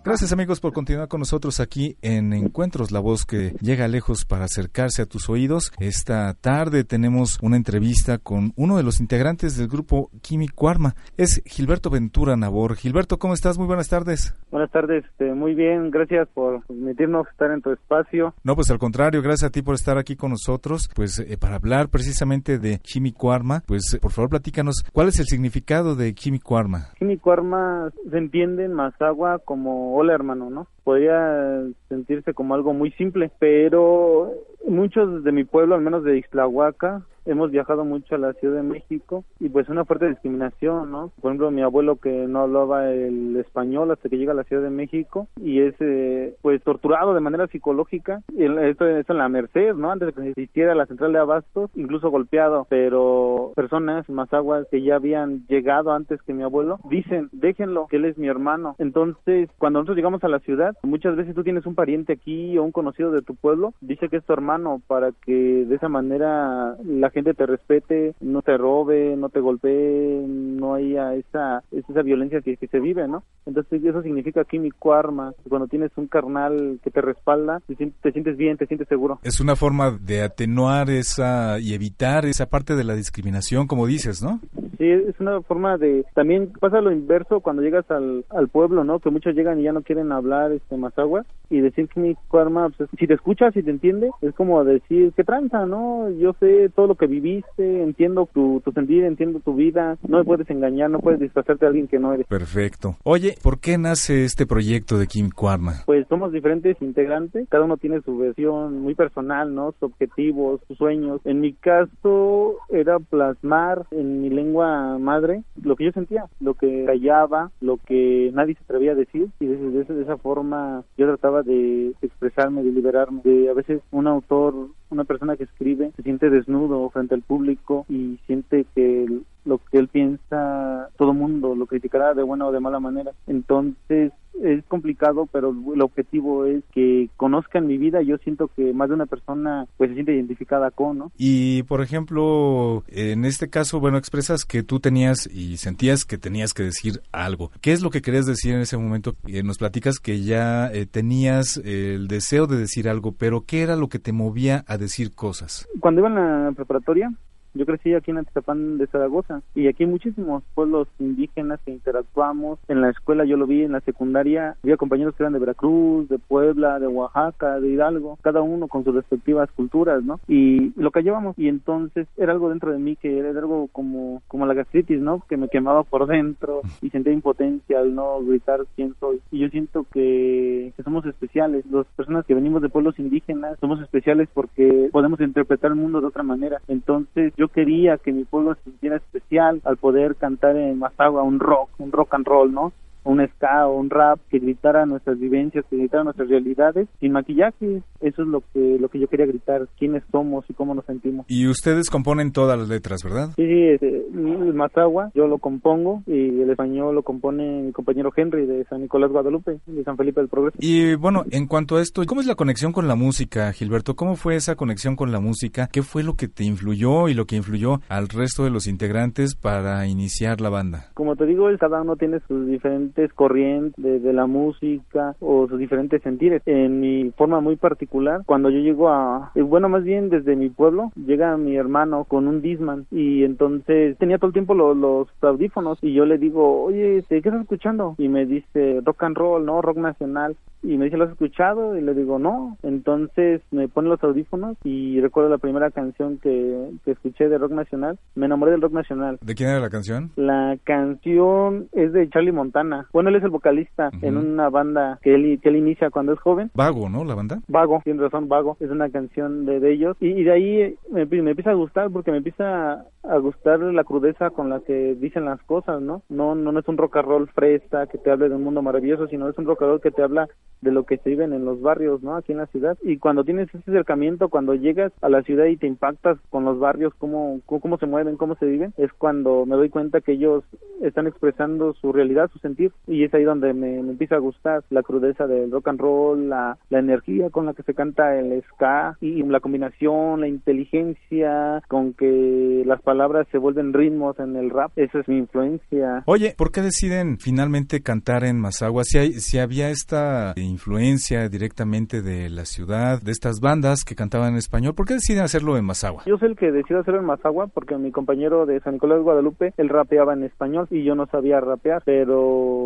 Speaker 3: Gracias amigos por continuar con nosotros aquí en Encuentros, la voz que llega lejos para acercarse a tus oídos. Esta tarde tenemos una entrevista con uno de los integrantes del grupo Químico Arma. Es Gilberto Ventura Nabor. Gilberto, ¿cómo estás? Muy buenas tardes.
Speaker 12: Buenas tardes, este, muy bien, gracias por permitirnos estar en tu espacio.
Speaker 3: No, pues al contrario, gracias a ti por estar aquí con nosotros, pues eh, para hablar precisamente de Químico Arma, pues por favor platícanos, ¿cuál es el significado de Químico Arma?
Speaker 12: Químico Arma se entiende en Mazagua como hola hermano, ¿no? Podría sentirse como algo muy simple, pero muchos de mi pueblo, al menos de Ixtlahuaca, hemos viajado mucho a la Ciudad de México y pues una fuerte discriminación, ¿no? Por ejemplo, mi abuelo que no hablaba el español hasta que llega a la Ciudad de México y es eh, pues torturado de manera psicológica. Y esto es en la Merced, ¿no? Antes de que existiera la central de abastos, incluso golpeado, pero personas más aguas que ya habían llegado antes que mi abuelo dicen, déjenlo, que él es mi hermano. Entonces, cuando nosotros llegamos a la ciudad, muchas veces tú tienes un pariente aquí o un conocido de tu pueblo, dice que es tu hermano para que de esa manera la gente te respete, no te robe, no te golpee, no haya esa, esa violencia que, se vive, ¿no? Entonces eso significa químico arma, cuando tienes un carnal que te respalda, te, te sientes bien, te sientes seguro.
Speaker 3: Es una forma de atenuar esa y evitar esa parte de la discriminación, como dices, ¿no?
Speaker 12: Sí, es una forma de... También pasa lo inverso cuando llegas al, al pueblo, ¿no? Que muchos llegan y ya no quieren hablar este agua y decir que mi arma, pues, si te escuchas y te entiende, es como decir, ¿qué tranza, no? Yo sé todo lo que viviste, entiendo tu, tu sentir, entiendo tu vida, no me puedes engañar, no puedes disfrazarte a alguien que no eres.
Speaker 3: Perfecto. Oye, ¿por qué nace este proyecto de Kim Arma?
Speaker 12: Pues somos diferentes integrantes, cada uno tiene su versión muy personal, ¿no? Sus objetivos, sus sueños. En mi caso era plasmar en mi lengua madre lo que yo sentía, lo que callaba, lo que nadie se atrevía a decir y de, de, esa forma yo trataba de expresarme, de liberarme. De, a veces un autor, una persona que escribe se siente desnudo frente al público y siente que lo que él piensa mundo, lo criticará de buena o de mala manera. Entonces, es complicado, pero el objetivo es que conozcan mi vida. Yo siento que más de una persona pues se siente identificada con, ¿no?
Speaker 3: Y por ejemplo, en este caso, bueno, expresas que tú tenías y sentías que tenías que decir algo. ¿Qué es lo que querías decir en ese momento? Eh, nos platicas que ya eh, tenías el deseo de decir algo, pero ¿qué era lo que te movía a decir cosas?
Speaker 12: Cuando iba en la preparatoria, yo crecí aquí en Atizapán de Zaragoza y aquí hay muchísimos pueblos indígenas que interactuamos. En la escuela yo lo vi, en la secundaria había compañeros que eran de Veracruz, de Puebla, de Oaxaca, de Hidalgo, cada uno con sus respectivas culturas, ¿no? Y lo que llevamos y entonces era algo dentro de mí que era algo como como la gastritis, ¿no? Que me quemaba por dentro y sentía impotencia al no gritar quién soy. Y yo siento que, que somos especiales. Las personas que venimos de pueblos indígenas somos especiales porque podemos interpretar el mundo de otra manera. Entonces yo quería que mi pueblo se sintiera especial al poder cantar en Mazagua un rock, un rock and roll, ¿no? Un ska o un rap que gritara nuestras vivencias, que gritara nuestras realidades sin maquillaje. Eso es lo que lo que yo quería gritar, quiénes somos y cómo nos sentimos.
Speaker 3: Y ustedes componen todas las letras, ¿verdad?
Speaker 12: Sí, sí, este, el Mazagua yo lo compongo y el español lo compone mi compañero Henry de San Nicolás Guadalupe, de San Felipe del Progreso.
Speaker 3: Y bueno, en cuanto a esto, ¿cómo es la conexión con la música, Gilberto? ¿Cómo fue esa conexión con la música? ¿Qué fue lo que te influyó y lo que influyó al resto de los integrantes para iniciar la banda?
Speaker 12: Como te digo, cada uno tiene sus diferentes corrientes de, la música o sus diferentes sentires. En mi forma muy particular, cuando yo llego a, eh, bueno, más bien desde mi pueblo, llega mi hermano con un Disman y entonces tenía todo el tiempo los, audífonos y yo le digo, oye, este, ¿qué estás escuchando? Y me dice rock and roll, ¿no? Rock nacional. Y me dice, ¿lo has escuchado? Y le digo, no. Entonces me pone los audífonos y recuerdo la primera canción que, que escuché de rock nacional. Me enamoré del rock nacional.
Speaker 3: ¿De quién era la canción?
Speaker 12: La canción es de Charlie Montana. Bueno, él es el vocalista en una banda que él, que él inicia cuando es joven.
Speaker 3: Vago, ¿no? La banda.
Speaker 12: Vago, tiene razón, Vago. Es una canción de, de ellos. Y, de ahí me, me, empieza a gustar porque me empieza a gustar la crudeza con la que dicen las cosas, ¿no? No, no, es un rock and roll fresa que te hable de un mundo maravilloso, sino es un rock and roll que te habla de lo que se viven en los barrios, ¿no? Aquí en la ciudad. Y cuando tienes ese acercamiento, cuando llegas a la ciudad y te impactas con los barrios, cómo, cómo, cómo se mueven, cómo se viven, es cuando me doy cuenta que ellos están expresando su realidad, su Y es ahí donde me, empieza a gustar la crudeza del rock and roll, la, la energía con la que se canta el ska y la combinación, la inteligencia con que las palabras se vuelven ritmos en el rap. Esa es mi influencia.
Speaker 3: Oye, ¿por qué deciden finalmente cantar en Mazagua? Si, hay, si había esta influencia directamente de la ciudad, de estas bandas que cantaban en español, ¿por qué deciden hacerlo en Mazagua?
Speaker 12: Yo soy el que decidió hacerlo en Mazagua porque mi compañero de San Nicolás de Guadalupe, él rapeaba en español y yo no sabía rapear, pero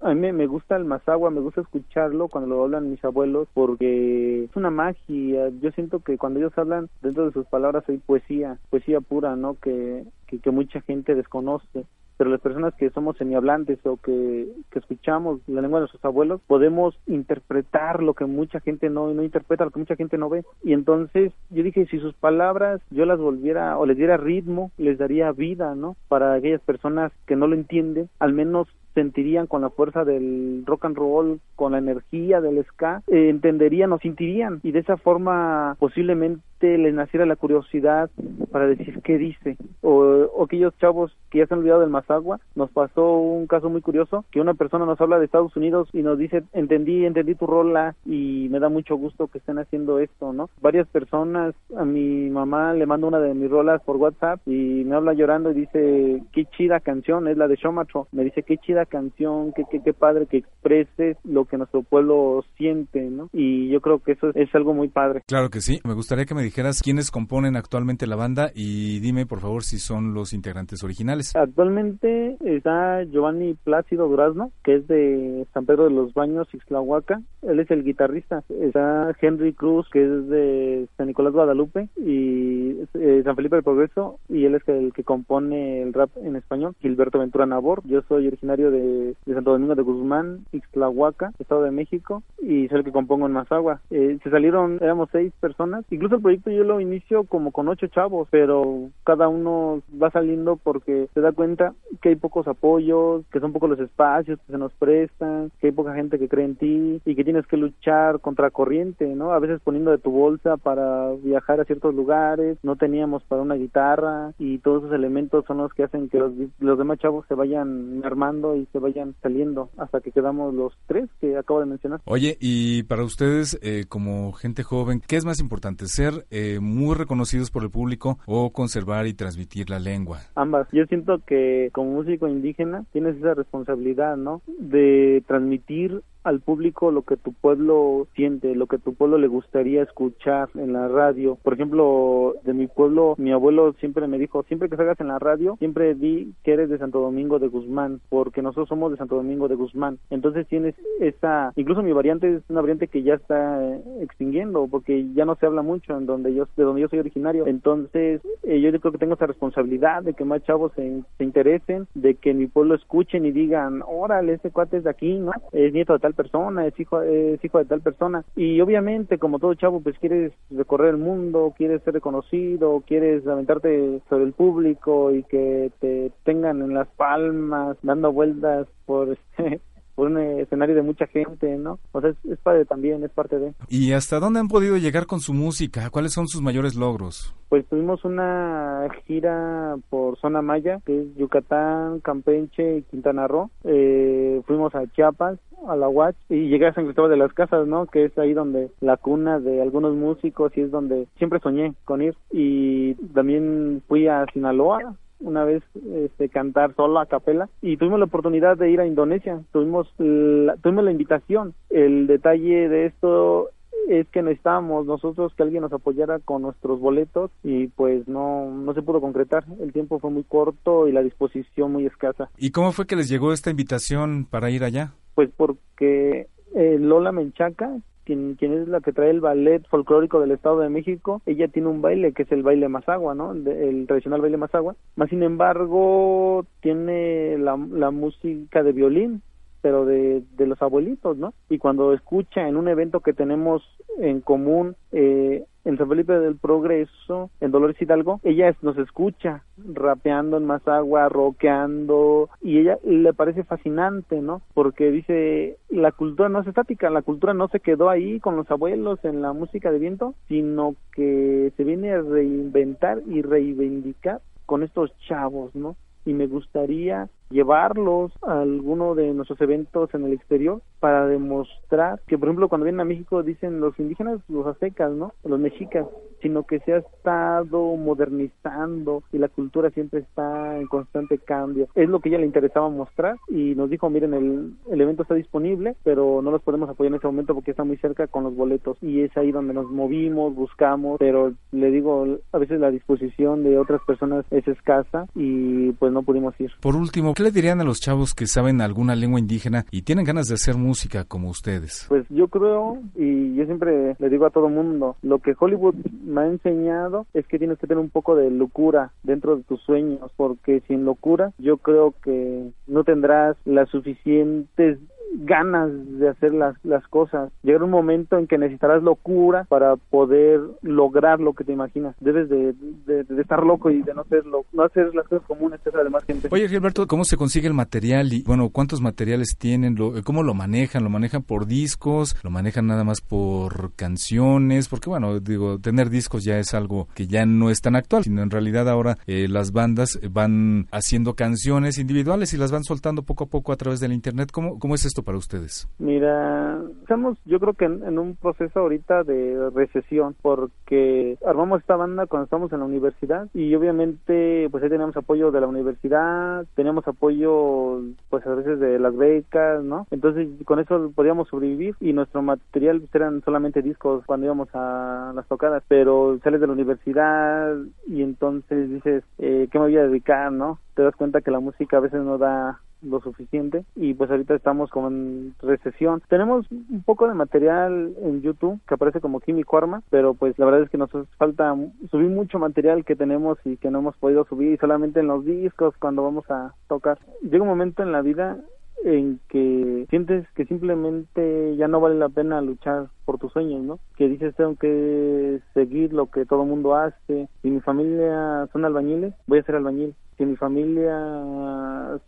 Speaker 12: a mí me gusta el Mazagua, me gusta escucharlo cuando lo hablan mis abuelos porque es una magia. Yo siento que cuando ellos hablan, dentro de sus palabras hay poesía, poesía pura, ¿no? Que, que, que mucha gente desconoce pero las personas que somos semihablantes o que, que, escuchamos la lengua de nuestros abuelos podemos interpretar lo que mucha gente no, no interpreta, lo que mucha gente no ve. Y entonces yo dije, si sus palabras yo las volviera o les diera ritmo, les daría vida, ¿no? Para aquellas personas que no lo entienden, al menos sentirían con la fuerza del rock and roll, con la energía del ska, eh, entenderían o sentirían. Y de esa forma posiblemente les naciera la curiosidad para decir qué dice. O, aquellos chavos que ya se han olvidado del Mazagua nos pasó un caso muy curioso que una persona nos habla de Estados Unidos y nos dice entendí entendí tu rola y me da mucho gusto que estén haciendo esto no varias personas a mi mamá le mando una de mis rolas por WhatsApp y me habla llorando y dice qué chida canción es la de Shomatro me dice qué chida canción, qué, qué, qué padre que expreses lo que nuestro pueblo siente, ¿no? Y yo creo que eso es algo muy padre.
Speaker 3: Claro que sí. Me gustaría que me dijeras quiénes componen actualmente la banda y dime, por favor, si son los integrantes originales.
Speaker 12: Actualmente está Giovanni Plácido Durazno, que es de San Pedro de los Baños, Ixtlahuaca. Él es el guitarrista. Está Henry Cruz, que es de San Nicolás Guadalupe y eh, San Felipe del Progreso, y él es el que compone el rap en español. Gilberto Ventura Nabor. Yo soy originario de, Santo Domingo de Guzmán, Ixtlahuaca, Estado de México, y soy el que compongo en Mazagua. Eh, se salieron, éramos seis personas, incluso el proyecto yo lo inicio como con ocho chavos, pero cada uno va saliendo porque se da cuenta que hay pocos apoyos, que son pocos los espacios que se nos prestan, que hay poca gente que cree en ti y que tienes que luchar contra corriente, ¿no? A veces poniendo de tu bolsa para viajar a ciertos lugares, no teníamos para una guitarra y todos esos elementos son los que hacen que los, los demás chavos se vayan armando se vayan saliendo hasta que quedamos los tres que acabo de mencionar.
Speaker 3: Oye, y para ustedes eh, como gente joven, ¿qué es más importante? ¿Ser eh, muy reconocidos por el público o conservar y transmitir la lengua?
Speaker 12: Ambas. Yo siento que como músico indígena tienes esa responsabilidad, ¿no? De transmitir al público lo que tu pueblo siente, lo que tu pueblo le gustaría escuchar en la radio. Por ejemplo, de mi pueblo, mi abuelo siempre me dijo, siempre que salgas en la radio, siempre di que eres de Santo Domingo de Guzmán, porque nosotros somos de Santo Domingo de Guzmán. Entonces tienes esa, incluso mi variante es una variante que ya está eh, extinguiendo, porque ya no se habla mucho en donde yo, de donde yo soy originario. Entonces, eh, yo creo que tengo esa responsabilidad de que más chavos se, se interesen, de que en mi pueblo escuchen y digan, órale, ese cuate es de aquí, ¿no? Es nieto de tal persona, es hijo, es hijo de tal persona. Y obviamente, como todo chavo, pues quieres recorrer el mundo, quieres ser reconocido, quieres aventarte sobre el público y que te tengan en las palmas, dando vueltas por este por un escenario de mucha gente, ¿no? O sea, es, es padre también, es parte de.
Speaker 3: ¿Y hasta dónde han podido llegar con su música? ¿Cuáles son sus mayores logros?
Speaker 12: Pues tuvimos una gira por zona maya, que es Yucatán, Campeche y Quintana Roo. Eh, fuimos a Chiapas, a la Huach y llegué a San Cristóbal de las Casas, ¿no? Que es ahí donde la cuna de algunos músicos y es donde siempre soñé con ir. Y también fui a Sinaloa, una vez este, cantar solo a capela y tuvimos la oportunidad de ir a Indonesia, tuvimos la, tuvimos la invitación. El detalle de esto es que necesitábamos nosotros que alguien nos apoyara con nuestros boletos y pues no no se pudo concretar. El tiempo fue muy corto y la disposición muy escasa.
Speaker 3: ¿Y cómo fue que les llegó esta invitación para ir allá?
Speaker 12: Pues porque eh, Lola Menchaca quien, quien es la que trae el ballet folclórico del Estado de México, ella tiene un baile que es el baile mazagua, ¿no? El tradicional baile mazagua. Más sin embargo, tiene la, la música de violín, pero de, de los abuelitos, ¿no? Y cuando escucha en un evento que tenemos en común eh, en San Felipe del Progreso, en Dolores Hidalgo, ella nos escucha rapeando en Mazagua, rockeando, y ella le parece fascinante, ¿no? Porque dice, la cultura no es estática, la cultura no se quedó ahí con los abuelos en la música de viento, sino que se viene a reinventar y reivindicar con estos chavos, ¿no? Y me gustaría llevarlos a alguno de nuestros eventos en el exterior para demostrar que, por ejemplo, cuando vienen a México dicen los indígenas, los aztecas, ¿no? Los mexicas, sino que se ha estado modernizando y la cultura siempre está en constante cambio. Es lo que ella le interesaba mostrar y nos dijo, miren, el, el evento está disponible, pero no los podemos apoyar en ese momento porque está muy cerca con los boletos y es ahí donde nos movimos, buscamos, pero le digo, a veces la disposición de otras personas es escasa y pues no pudimos ir.
Speaker 3: Por último, ¿qué le dirían a los chavos que saben alguna lengua indígena y tienen ganas de hacer música como ustedes?
Speaker 12: Pues yo creo, y yo siempre le digo a todo mundo, lo que Hollywood me ha enseñado es que tienes que tener un poco de locura dentro de tus sueños, porque sin locura yo creo que no tendrás las suficientes ganas de hacer las, las cosas. Llegará un momento en que necesitarás locura para poder lograr lo que te imaginas. Debes de, de- de estar loco y de no hacerlo, no hacer las cosas comunes que hace la demás gente.
Speaker 3: Oye, Gilberto, ¿cómo se consigue el material y, bueno, cuántos materiales tienen? Lo- ¿Cómo lo manejan? ¿Lo manejan por discos? ¿Lo manejan nada más por canciones? Porque, bueno, digo, tener discos ya es algo que ya no es tan actual, sino en realidad ahora eh, las bandas van haciendo canciones individuales y las van soltando poco a poco a través del Internet. ¿Cómo, cómo es esto para ustedes?
Speaker 12: Mira, estamos yo creo que en, un proceso ahorita de recesión porque armamos esta banda cuando estamos en la universidad y obviamente pues ahí teníamos apoyo de la universidad, teníamos apoyo pues a veces de las becas, ¿no? Entonces con eso podíamos sobrevivir y nuestro material pues, eran solamente discos cuando íbamos a las tocadas, pero sales de la universidad y entonces dices, eh, ¿qué me voy a dedicar, no? Te das cuenta que la música a veces no da lo suficiente y pues ahorita estamos como en recesión. Tenemos un poco de material en YouTube que aparece como Químico Arma, pero pues la verdad es que nos falta subir mucho material que tenemos y que no hemos podido subir y solamente en los discos cuando vamos a tocar. Llega un momento en la vida en que sientes que simplemente ya no vale la pena luchar por tus sueños, ¿no? Que dices tengo que seguir lo que todo mundo hace. Si mi familia son albañiles, voy a ser albañil. Si mi familia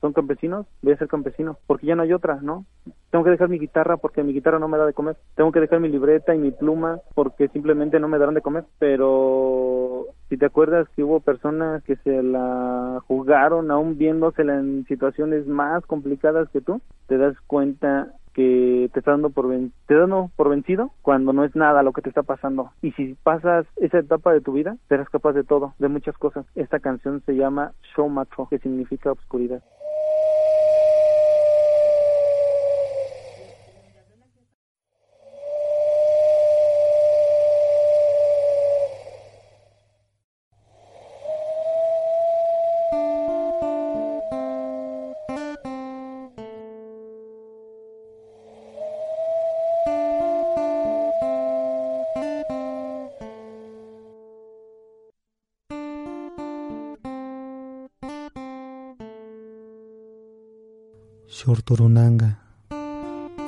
Speaker 12: son campesinos, voy a ser campesino, porque ya no hay otra, ¿no? Tengo que dejar mi guitarra porque mi guitarra no me da de comer. Tengo que dejar mi libreta y mi pluma porque simplemente no me darán de comer. Pero si te acuerdas que hubo personas que se la jugaron aún viéndosela en situaciones más complicadas que tú, te das cuenta que te está dando por te dando por vencido cuando no es nada lo que te está pasando. Y si pasas esa etapa de tu vida serás capaz de todo de muchas cosas. Esta canción se llama Show Macho que significa oscuridad
Speaker 13: Purunanga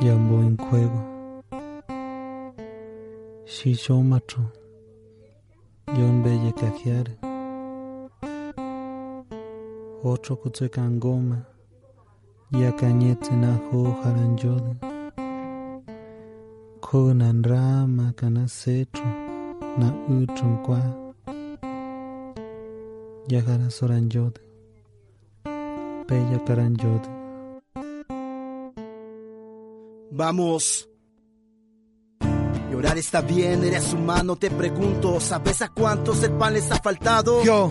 Speaker 13: Yambo Incuego Shishomatro belle Kajiare Otro Kutsukangoma Yakañete Naho Haranjode Konan Rama canacetro Na Utrunkwa Yahara Soranjode Peya caranjode.
Speaker 14: Vamos. Llorar está bien, eres humano, te pregunto, ¿sabes a cuántos el pan les ha faltado?
Speaker 13: Yo.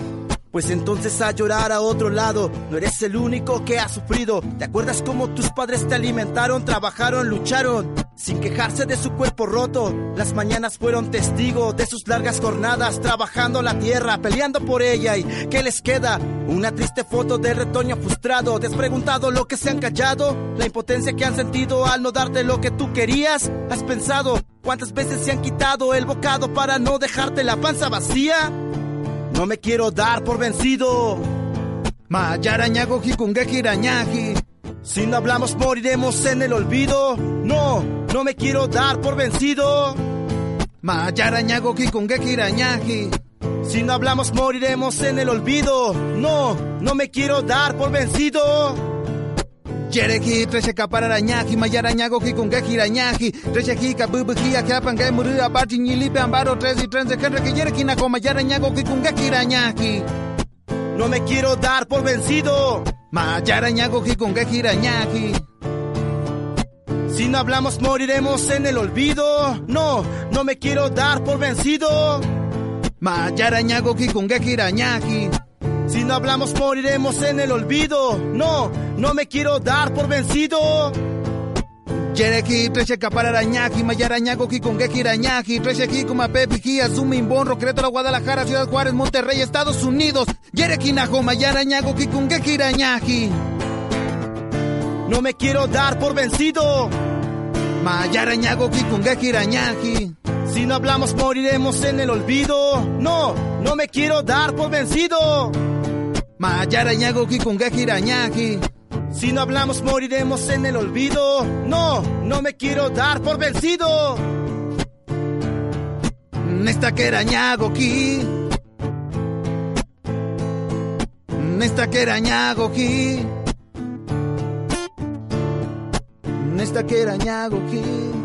Speaker 14: Pues entonces a llorar a otro lado, no eres el único que ha sufrido. ¿Te acuerdas cómo tus padres te alimentaron, trabajaron, lucharon? Sin quejarse de su cuerpo roto, las mañanas fueron testigo de sus largas jornadas, trabajando la tierra, peleando por ella. ¿Y qué les queda? Una triste foto de retoño frustrado. ¿Te has preguntado lo que se han callado? La impotencia que han sentido al no darte lo que tú querías. ¿Has pensado cuántas veces se han quitado el bocado para no dejarte la panza vacía? No me quiero dar por vencido. Si no hablamos moriremos en el olvido. No, no me quiero dar por vencido. Si no hablamos moriremos en el olvido. No, no me quiero dar por vencido.
Speaker 13: Jereki, treshe kapararañaji, mayarañagoji con gejirañaji, tresheji kabubuji, akapan que muri abati ñilipe ambaro tres y tres de gente que yereki nako mayarañagoji con gejirañaji.
Speaker 14: No me quiero dar por vencido.
Speaker 13: Mayarañagoji con gejirañaji.
Speaker 14: Si no hablamos moriremos en el olvido. No, no me quiero dar por vencido.
Speaker 13: Mayarañagoji con gejirañaji.
Speaker 14: Si no hablamos moriremos en el olvido. No, no me quiero dar por vencido.
Speaker 13: Yereki, treche capararañaji, mayarañagoji con gejirañaji, treche aquí como pepi, azumi, bonro, la Guadalajara, Ciudad Juárez, Monterrey, Estados Unidos. Yereki, najo, mayarañagoji con gejirañaji.
Speaker 14: No me quiero dar por vencido.
Speaker 13: Mayarañagoji con gejirañaji.
Speaker 14: Si no hablamos moriremos en el olvido. No, no me quiero dar por vencido.
Speaker 13: Mayarañagoji con gejirañaji.
Speaker 14: Si no hablamos moriremos en el olvido. No, no me quiero dar por vencido.
Speaker 13: Nesta que ki. Nesta que ki. Nesta que ki.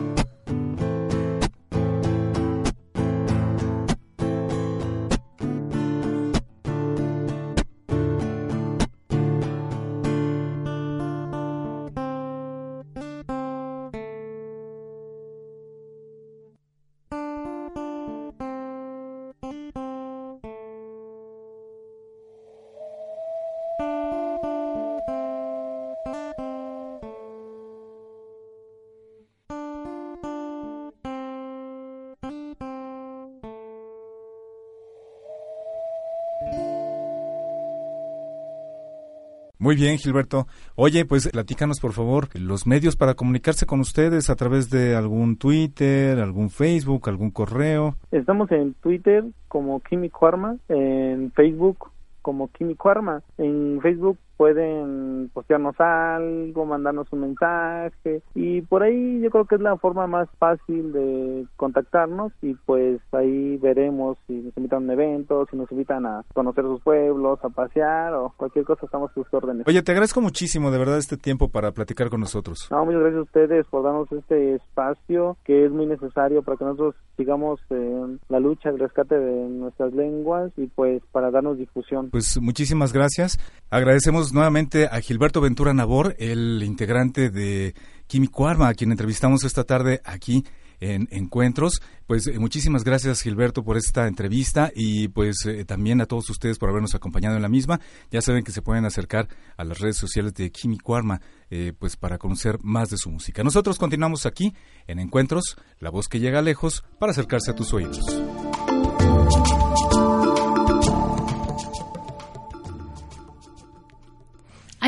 Speaker 3: Muy bien, Gilberto. Oye, pues platícanos por favor los medios para comunicarse con ustedes a través de algún Twitter, algún Facebook, algún correo.
Speaker 12: Estamos en Twitter como Químico Arma, en Facebook como Químico Arma, en Facebook pueden postearnos algo, mandarnos un mensaje y por ahí yo creo que es la forma más fácil de contactarnos y pues ahí veremos si nos invitan a un evento, si nos invitan a conocer sus pueblos, a pasear o cualquier cosa, estamos a sus órdenes.
Speaker 3: Oye, te agradezco muchísimo de verdad este tiempo para platicar con nosotros.
Speaker 12: No, muchas gracias a ustedes por darnos este espacio que es muy necesario para que nosotros sigamos en la lucha, el rescate de nuestras lenguas y pues para darnos difusión.
Speaker 3: Pues muchísimas gracias. Agradecemos nuevamente a Gilberto Ventura Nabor, el integrante de Químico Arma, a quien entrevistamos esta tarde aquí en Encuentros. Pues eh, muchísimas gracias Gilberto por esta entrevista y pues eh, también a todos ustedes por habernos acompañado en la misma. Ya saben que se pueden acercar a las redes sociales de Químico Arma eh, pues para conocer más de su música. Nosotros continuamos aquí en Encuentros, la voz que llega lejos para acercarse a tus oídos.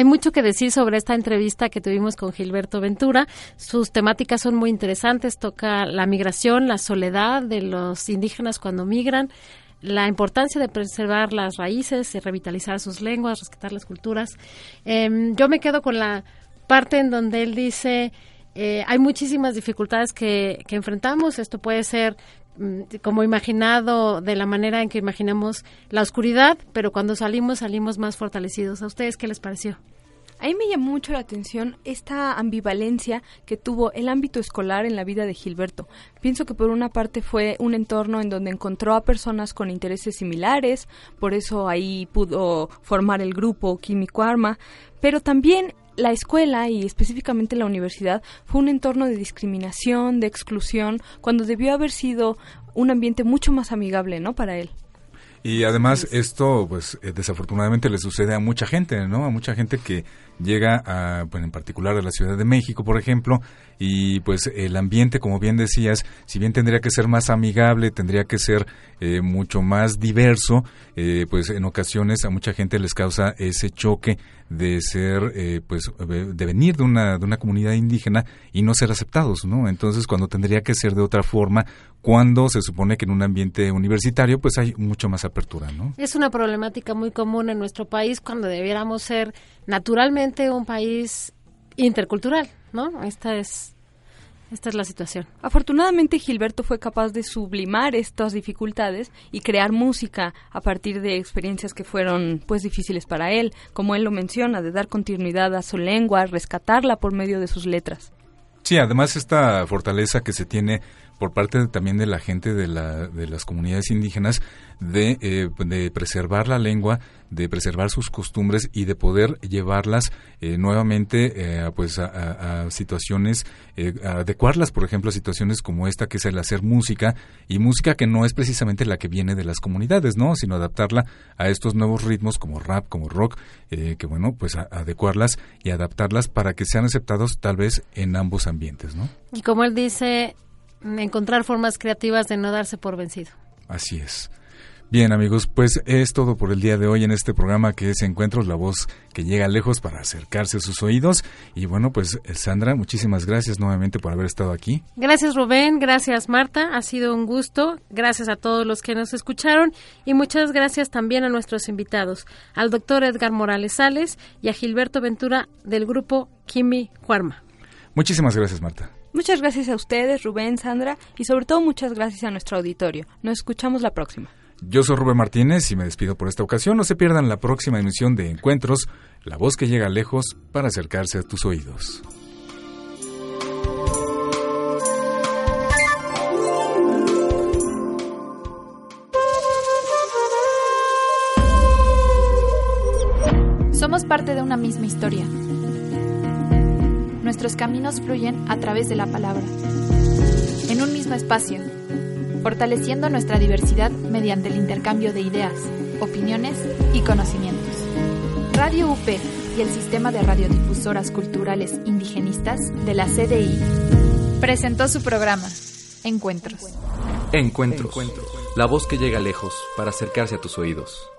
Speaker 4: Hay mucho que decir sobre esta entrevista que tuvimos con Gilberto Ventura. Sus temáticas son muy interesantes. Toca la migración, la soledad de los indígenas cuando migran, la importancia de preservar las raíces, y revitalizar sus lenguas, rescatar las culturas. Em, yo me quedo con la parte en donde él dice eh, hay muchísimas dificultades que, enfrentamos. Esto puede ser como imaginado de la manera en que imaginamos la oscuridad, pero cuando salimos salimos más fortalecidos. ¿A ustedes qué les pareció?
Speaker 5: A mí me llamó mucho la atención esta ambivalencia que tuvo el ámbito escolar en la vida de Gilberto. Pienso que por una parte fue un entorno en donde encontró a personas con intereses similares, por eso ahí pudo formar el grupo Químico Arma, pero también la escuela y específicamente la universidad fue un entorno de discriminación, de exclusión, cuando debió haber sido un ambiente mucho más amigable, ¿no? Para él.
Speaker 3: Y además esto, pues eh, desafortunadamente le sucede a mucha gente, ¿no? A mucha gente que llega a, pues, en particular a la Ciudad de México, por ejemplo, y pues el ambiente, como bien decías, si bien tendría que ser más amigable, tendría que ser eh, mucho más diverso, eh, pues en ocasiones a mucha gente les causa ese choque de ser, eh, pues, de venir de una, de una comunidad indígena y no ser aceptados, ¿no? Entonces, cuando tendría que ser de otra forma, cuando se supone que en un ambiente universitario, pues hay mucho más apertura, ¿no?
Speaker 4: Es una problemática muy común en nuestro país cuando debiéramos ser naturalmente un país intercultural, ¿no? Esta es esta es la situación.
Speaker 5: Afortunadamente Gilberto fue capaz de sublimar estas dificultades y crear música a partir de experiencias que fueron pues difíciles para él, como él lo menciona, de dar continuidad a su lengua, rescatarla por medio de sus letras.
Speaker 3: Sí, además esta fortaleza que se tiene por parte también de la gente de, la, de las comunidades indígenas de, eh, de, preservar la lengua, de preservar sus costumbres y de poder llevarlas eh, nuevamente eh, pues a, a, situaciones, adecuarlas, por ejemplo, a situaciones como esta que es el hacer música y música que no es precisamente la que viene de las comunidades, ¿no? Sino adaptarla a estos nuevos ritmos como rap, como rock, que bueno, pues adecuarlas y adaptarlas para que sean aceptados tal vez en ambos ambientes, ¿no?
Speaker 4: Y como él dice, encontrar formas creativas de no darse por vencido.
Speaker 3: Así es. Bien amigos, pues es todo por el día de hoy en este programa que es Encuentros, la voz que llega lejos para acercarse a sus oídos. Y bueno, pues Sandra, muchísimas gracias nuevamente por haber estado aquí.
Speaker 4: Gracias Rubén, gracias Marta, ha sido un gusto. Gracias a todos los que nos escucharon y muchas gracias también a nuestros invitados, al doctor Edgar Morales Sales y a Gilberto Ventura del grupo Kimi Juarma.
Speaker 3: Muchísimas gracias Marta.
Speaker 5: Muchas gracias a ustedes, Rubén, Sandra, y sobre todo muchas gracias a nuestro auditorio. Nos escuchamos la próxima.
Speaker 3: Yo soy Rubén Martínez y me despido por esta ocasión. No se pierdan la próxima emisión de Encuentros, la voz que llega lejos para acercarse a tus oídos.
Speaker 2: Somos parte de una misma historia nuestros caminos fluyen a través de la palabra, en un mismo espacio, fortaleciendo nuestra diversidad mediante el intercambio de ideas, opiniones y conocimientos. Radio UP y el Sistema de Radiodifusoras Culturales Indigenistas de la CDI presentó su programa, Encuentros.
Speaker 1: Encuentros. La voz que llega lejos para acercarse a tus oídos.